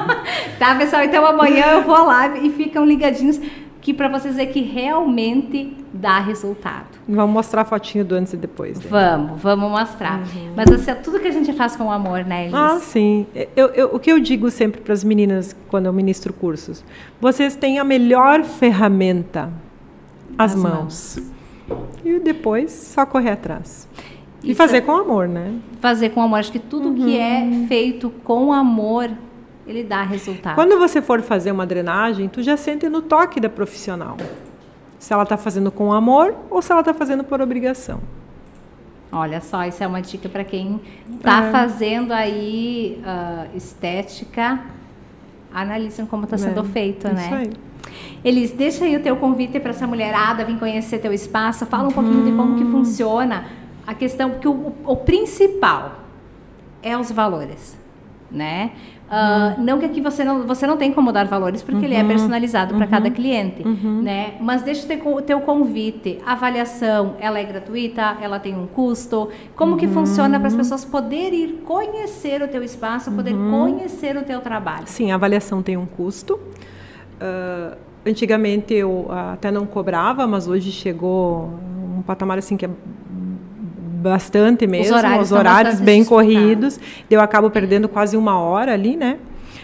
tá, pessoal? Então amanhã eu vou lá e ficam ligadinhos. Que para vocês verem que realmente dá resultado. Vamos mostrar a fotinho do antes e depois. né? Vamos, vamos mostrar. Mas assim, é tudo que a gente faz com amor, né, Elis? Ah, sim. Eu, eu- o que eu digo sempre para as meninas quando eu ministro cursos, vocês têm a melhor ferramenta, as, As mãos. E depois só correr atrás. E Isso fazer é- com amor, né? Fazer com amor. Acho que tudo que é feito com amor, ele dá resultado. Quando você for fazer uma drenagem, tu já sente no toque da profissional. Se ela está fazendo com amor ou se ela está fazendo por obrigação. Olha só, isso é uma dica para quem está É. fazendo aí ah, estética. Analisem como está sendo É, feito, Isso né? aí. Elis, deixa aí o teu convite para essa mulherada vir conhecer teu espaço. Fala um pouquinho de como que funciona a questão, porque o, o principal é os valores, né? Ah, Não que aqui você não, você não tem como dar valores, porque ele é personalizado para cada cliente, né? Mas deixa o teu, convite. A avaliação, ela é gratuita? Ela tem um custo? Como que funciona para as pessoas poderem ir conhecer o teu espaço, poder conhecer o teu trabalho? Sim, a avaliação tem um custo. Ah, antigamente eu até não cobrava, mas hoje chegou um patamar assim que é bastante mesmo, horários os horários bem corridos. Eu acabo perdendo quase uma hora ali, né?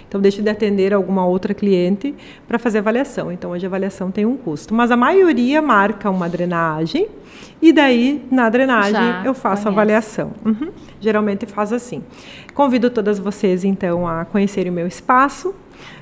Então deixo de atender alguma outra cliente para fazer avaliação. Então hoje a avaliação tem um custo, mas a maioria marca uma drenagem e daí na drenagem Já eu faço conhece. avaliação. Uhum. Geralmente faz assim. Convido todas vocês então a conhecerem o meu espaço.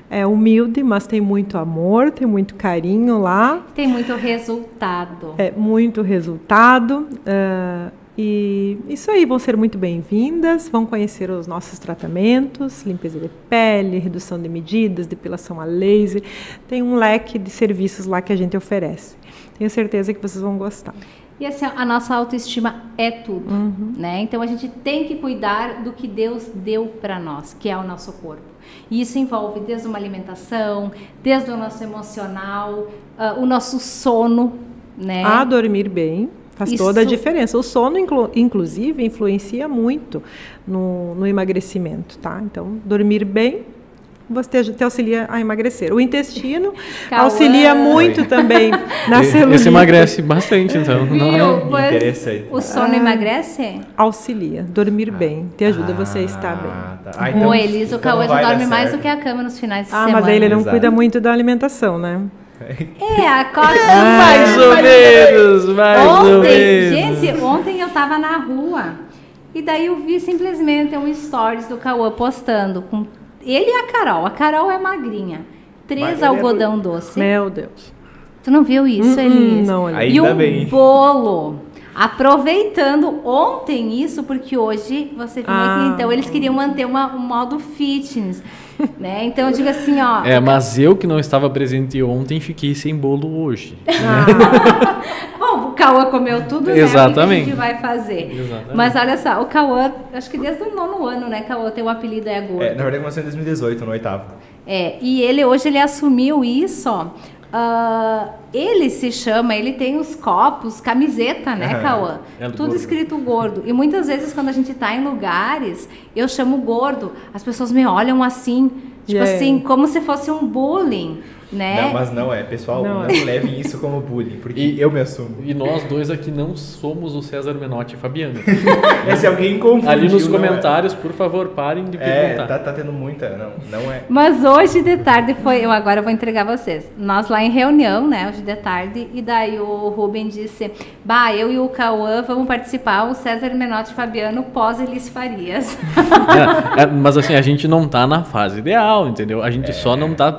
É humilde, mas tem muito amor, tem muito carinho lá, Tem muito resultado. é muito resultado. ah, e isso aí, vão ser muito bem-vindas, vão conhecer os nossos tratamentos, limpeza de pele, redução de medidas, depilação a laser. Tem um leque de serviços lá que a gente oferece. Tenho certeza que vocês vão gostar. E assim, a nossa autoestima é tudo, Uhum. né? Então a gente tem que cuidar do que Deus deu para nós, que é o nosso corpo. E isso envolve desde uma alimentação, desde o nosso emocional, ah, o nosso sono, né? A dormir bem faz Isso- toda a diferença. O sono, inclu- inclusive, influencia muito no, no emagrecimento, tá? Então, dormir bem você te, te auxilia a emagrecer. O intestino Cauã. auxilia muito também na celulite. Esse emagrece bastante, então. Não é? Viu? Pois Interessante. O sono emagrece? Auxilia. Dormir bem. Te ajuda você a estar bem. Ah, tá. Ah, então- o Elisa, o então dar dorme mais certo. do que a cama nos finais de Ah, semana. mas aí ele não Exato. cuida muito da alimentação, né? É, acorda... Mais ou menos, mais ou Ontem, menos. gente, ontem eu tava na rua e daí eu vi simplesmente um stories do Cauã postando com ele e a Carol. A Carol é magrinha. Três é algodão doce. Meu Deus. Tu não viu isso, Hum, Elis? não, olha. E Ainda um bem. bolo. Aproveitando ontem isso, porque hoje você aqui, Ah. então eles queriam manter uma, um modo fitness, né? Então eu digo assim, ó. É, mas eu que não estava presente ontem fiquei sem bolo hoje. Bom, o Cauã comeu tudo, né? Exatamente. O que a gente vai fazer? Exatamente. Mas olha só, o Cauã, acho que desde o nono ano, né, Cauã, teu apelido é gordo. É, na verdade, começou em 2018, no oitavo. É, e ele hoje ele assumiu isso, ó. Ah, ele se chama, ele tem os copos, camiseta, né, Aham. Cauã? É do Tudo gordo. escrito gordo. E muitas vezes quando a gente tá em lugares, eu chamo gordo, as pessoas me olham assim, tipo Yeah. assim, como se fosse um bullying, né? Não, mas não é, pessoal, Não não, é. levem isso como bullying, porque E- eu me assumo. E nós dois aqui não somos o César Menotti e Fabiano. Mas se alguém confundiu... Ali nos é. comentários, por favor, parem de É, perguntar. tá, tá tendo muita, não, não é. Mas hoje de tarde foi, eu agora vou entregar vocês. Nós lá em reunião, né, hoje de tarde, e daí o Rubem disse: "Bah, eu e o Cauã vamos participar, o César Menotti e Fabiano pós Elis Farias". É, é, mas assim, a gente não tá na fase ideal, entendeu? A gente só não tá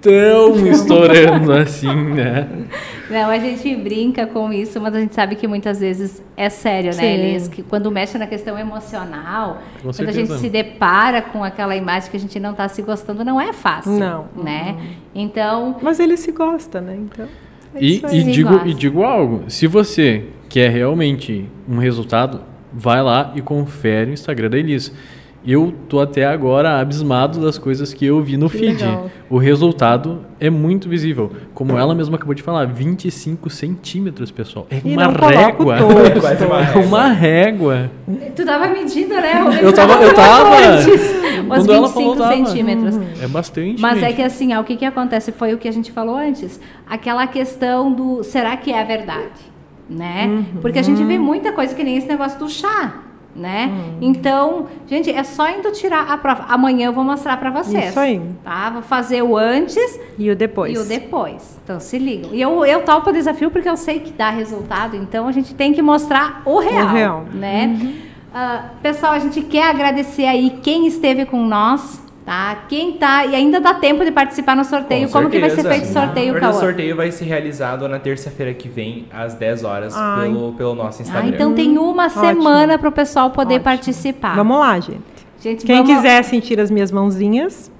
tão estourando assim, né? Não, a gente brinca com isso, mas a gente sabe que muitas vezes é sério, né, Sim. Elis? Que quando mexe na questão emocional, Com quando a gente certeza. se depara com aquela imagem que a gente não tá se gostando, não é fácil, Não. né? Então, Mas ele se gosta, né? Então. é E, e digo, gosta. e digo algo, se você quer realmente um resultado, vai lá e confere o Instagram da Elis. Eu tô até agora abismado das coisas que eu vi no Que feed. legal. O resultado é muito visível. Como ela mesma acabou de falar, 25 centímetros, pessoal. É E uma não coloco régua. uma É uma régua. Tu tava medindo, né? Rubem? Eu tava- eu tava. Antes, Os Quando ela 25 falou, tava. centímetros. É bastante. Mas é gente. que assim, ó, o que, que acontece? Foi o que a gente falou antes. Aquela questão do será que é verdade? Né? Porque a gente vê muita coisa que nem esse negócio do chá. Né? Então, gente, é só indo tirar a prova. Amanhã eu vou mostrar pra vocês. Isso aí. Tá? Vou fazer o antes E o depois. e o depois. Então, se ligam. E eu, eu topo o desafio porque eu sei que dá resultado. Então, a gente tem que mostrar o real. real. Né? Ah, pessoal, a gente quer agradecer aí quem esteve com nós. Tá? Quem tá. E ainda dá tempo de participar no sorteio. Com Como que vai ser certeza. feito o sorteio, O Cauã? sorteio vai ser realizado na terça-feira que vem, às 10 horas, Ai. pelo, pelo nosso Ah, Instagram. então tem uma Ótimo. semana para o pessoal poder Ótimo. participar. Vamos lá, gente. Gente, Quem vamos quiser sentir as minhas mãozinhas,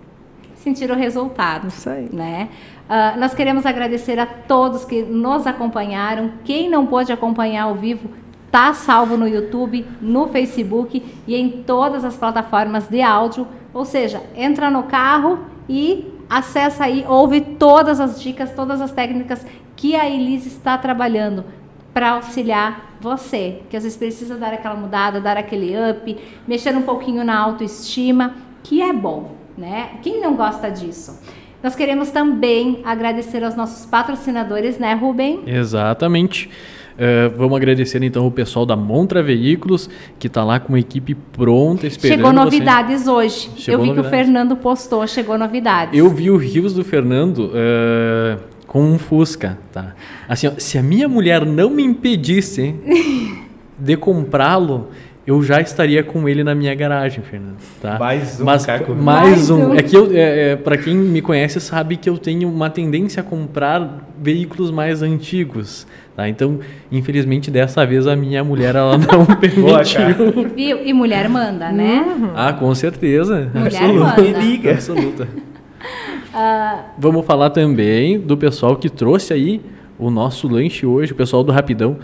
sentir o resultado. isso aí. né? Ah, nós queremos agradecer a todos que nos acompanharam. Quem não pôde acompanhar ao vivo, tá salvo no YouTube, no Facebook e em todas as plataformas de áudio. Ou seja, entra no carro e acessa aí, ouve todas as dicas, todas as técnicas que a Elise está trabalhando para auxiliar você, que às vezes precisa dar aquela mudada, dar aquele up, mexer um pouquinho na autoestima, que é bom, né? Quem não gosta disso? Nós queremos também agradecer aos nossos patrocinadores, né, Rubem? Exatamente. Eh, vamos agradecer então o pessoal da Montra Veículos, que está lá com uma equipe pronta, esperando Chegou você. novidades hoje. Chegou Eu vi que o novidades. Fernando postou, chegou novidades. Eu vi o Rios do Fernando eh, com um Fusca, tá? Assim, ó, se a minha mulher não me impedisse de comprá-lo, eu já estaria com ele na minha garagem, Fernando, tá? Mais um, Mas, Caco. mais, Mais um. um. É que eu, é, é, para quem me conhece sabe que eu tenho uma tendência a comprar veículos mais antigos, tá? Então, infelizmente dessa vez a minha mulher ela não Boa, permitiu. E, viu? E mulher manda, né? Ah, com certeza. Mulher Absoluta. manda. liga. Absoluta. Vamos falar também do pessoal que trouxe aí o nosso lanche hoje, o pessoal do Rapidão.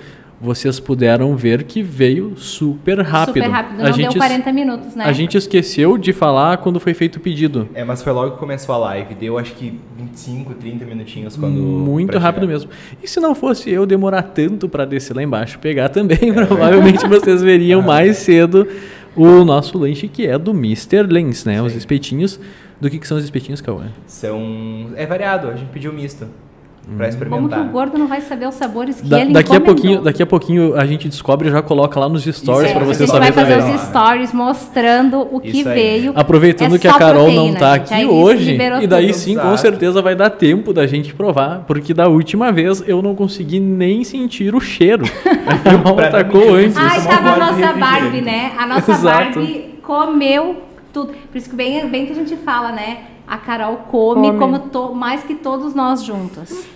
Vocês puderam ver que veio super rápido. Super rápido, A não gente, deu 40 minutos, né? a gente esqueceu de falar quando foi feito o pedido. É, mas foi logo que começou a live. Deu acho que 25, 30 minutinhos quando. Muito rápido chegar. mesmo. E se não fosse eu demorar tanto para descer lá embaixo e pegar também, provavelmente vocês veriam mais cedo o nosso lanche que é do Mr. Lens, né? Os Sim. espetinhos. Do que, que são os espetinhos, Cauã? São. É variado, a gente pediu misto. Pra Como que experimentar. o gordo não vai saber os sabores que Da- ele daqui, a pouquinho, daqui a pouquinho a gente descobre e já coloca lá nos stories para É, você a gente saber vai fazer também. os stories mostrando o que Isso aí. veio. Aproveitando É que a Carol não proteína, tá gente. A aqui hoje, e daí tudo. sim, com Exato. certeza vai dar tempo da gente provar, porque da última vez eu não consegui nem sentir o cheiro. A Carol Pra atacou mim, antes. Ai, Isso, tava uma a nossa. Barbie, né? A nossa Exato. Barbie comeu tudo. Por isso que bem, bem que a gente fala, né? A Carol come, Come. como to- mais que todos nós juntos.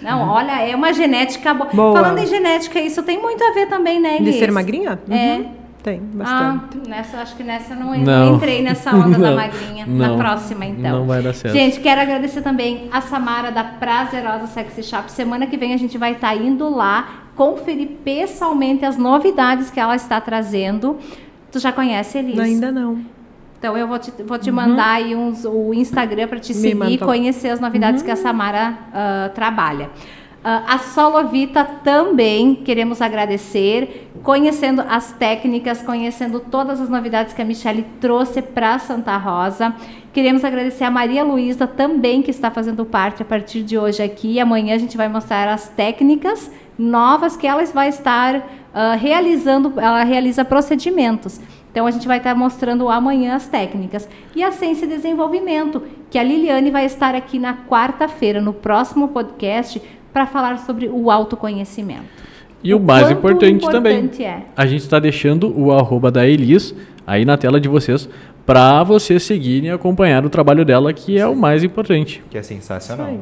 Não, olha, é uma genética boa. Boa. Falando em genética, isso tem muito a ver também, né, De Elis? ser magrinha? É. Uhum. Tem, Ah, bastante. nessa, acho que nessa eu não, Não. entrei nessa onda da magrinha. Não. Na próxima, então. Não vai dar certo. Gente, quero agradecer também a Samara da Prazerosa Sexy Shop. Semana que vem a gente vai estar indo lá conferir pessoalmente as novidades que ela está trazendo. Tu já conhece, Elis? Ainda não. Então eu vou te, vou te mandar aí uns, o Instagram para te Me seguir e manda. conhecer as novidades que a Samara ah, trabalha. Ah, a Solovita também queremos agradecer, conhecendo as técnicas, conhecendo todas as novidades que a Michelle trouxe para Santa Rosa. Queremos agradecer a Maria Luísa também, que está fazendo parte a partir de hoje aqui. Amanhã a gente vai mostrar as técnicas novas que ela vai estar ah, realizando, ela realiza procedimentos. Então a gente vai estar mostrando amanhã as técnicas. E a Ciência e Desenvolvimento, que a Liliane vai estar aqui na quarta-feira, no próximo podcast, para falar sobre o autoconhecimento. E o mais quanto importante, também, importante é. a gente está deixando o arroba da Elis aí na tela de vocês para vocês seguirem e acompanhar o trabalho dela, que é o mais importante. Que é sensacional.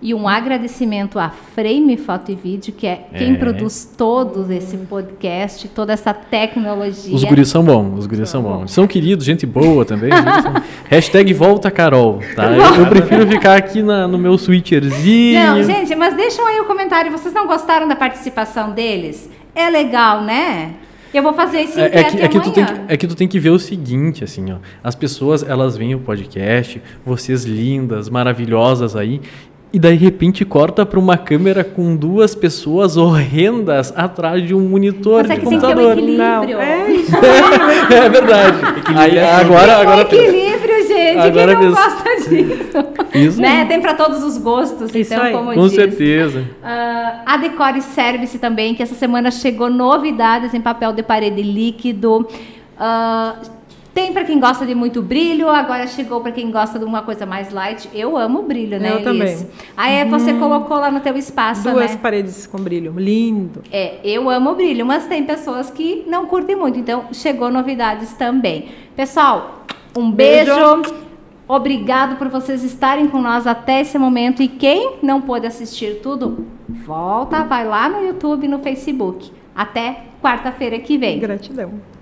E um agradecimento à Frame Foto e Vídeo, que é quem É. produz todo esse podcast, toda essa tecnologia. Os guris são bons, os guris são bons. São queridos, gente boa também. são- Hashtag volta Carol, tá? Eu, eu prefiro ficar aqui na- no meu switcherzinho. Não, gente, mas deixam aí o comentário. Vocês não gostaram da participação deles? É legal, né? Eu vou fazer esse É, é que, é, que tu tem que, é que tu tem que ver o seguinte, assim, ó. As pessoas, elas veem o podcast, vocês lindas, maravilhosas aí, e daí, de repente, corta pra uma câmera com duas pessoas horrendas atrás de um monitor Mas é de que tem que ter um computador. equilíbrio. Não, é isso. é verdade. Aí, agora, agora Equilíbrio, gente. Agora Quem não gosta disso? Isso né? Tem para todos os gostos, Isso então, aí. como Com diz. certeza. Ah, a Decore Service também, que essa semana chegou novidades em papel de parede líquido. Ah, tem para quem gosta de muito brilho, agora chegou para quem gosta de uma coisa mais light. Eu amo brilho, né, Eu Elis? também. Aí você colocou lá no teu espaço, Duas né? paredes com brilho. Lindo. É, eu amo brilho, mas tem pessoas que não curtem muito, então chegou novidades também. Pessoal, um beijo. Beijo. Obrigado por vocês estarem com nós até esse momento e quem não pôde assistir tudo, volta, vai lá no YouTube e no Facebook. Até quarta-feira que vem. Gratidão.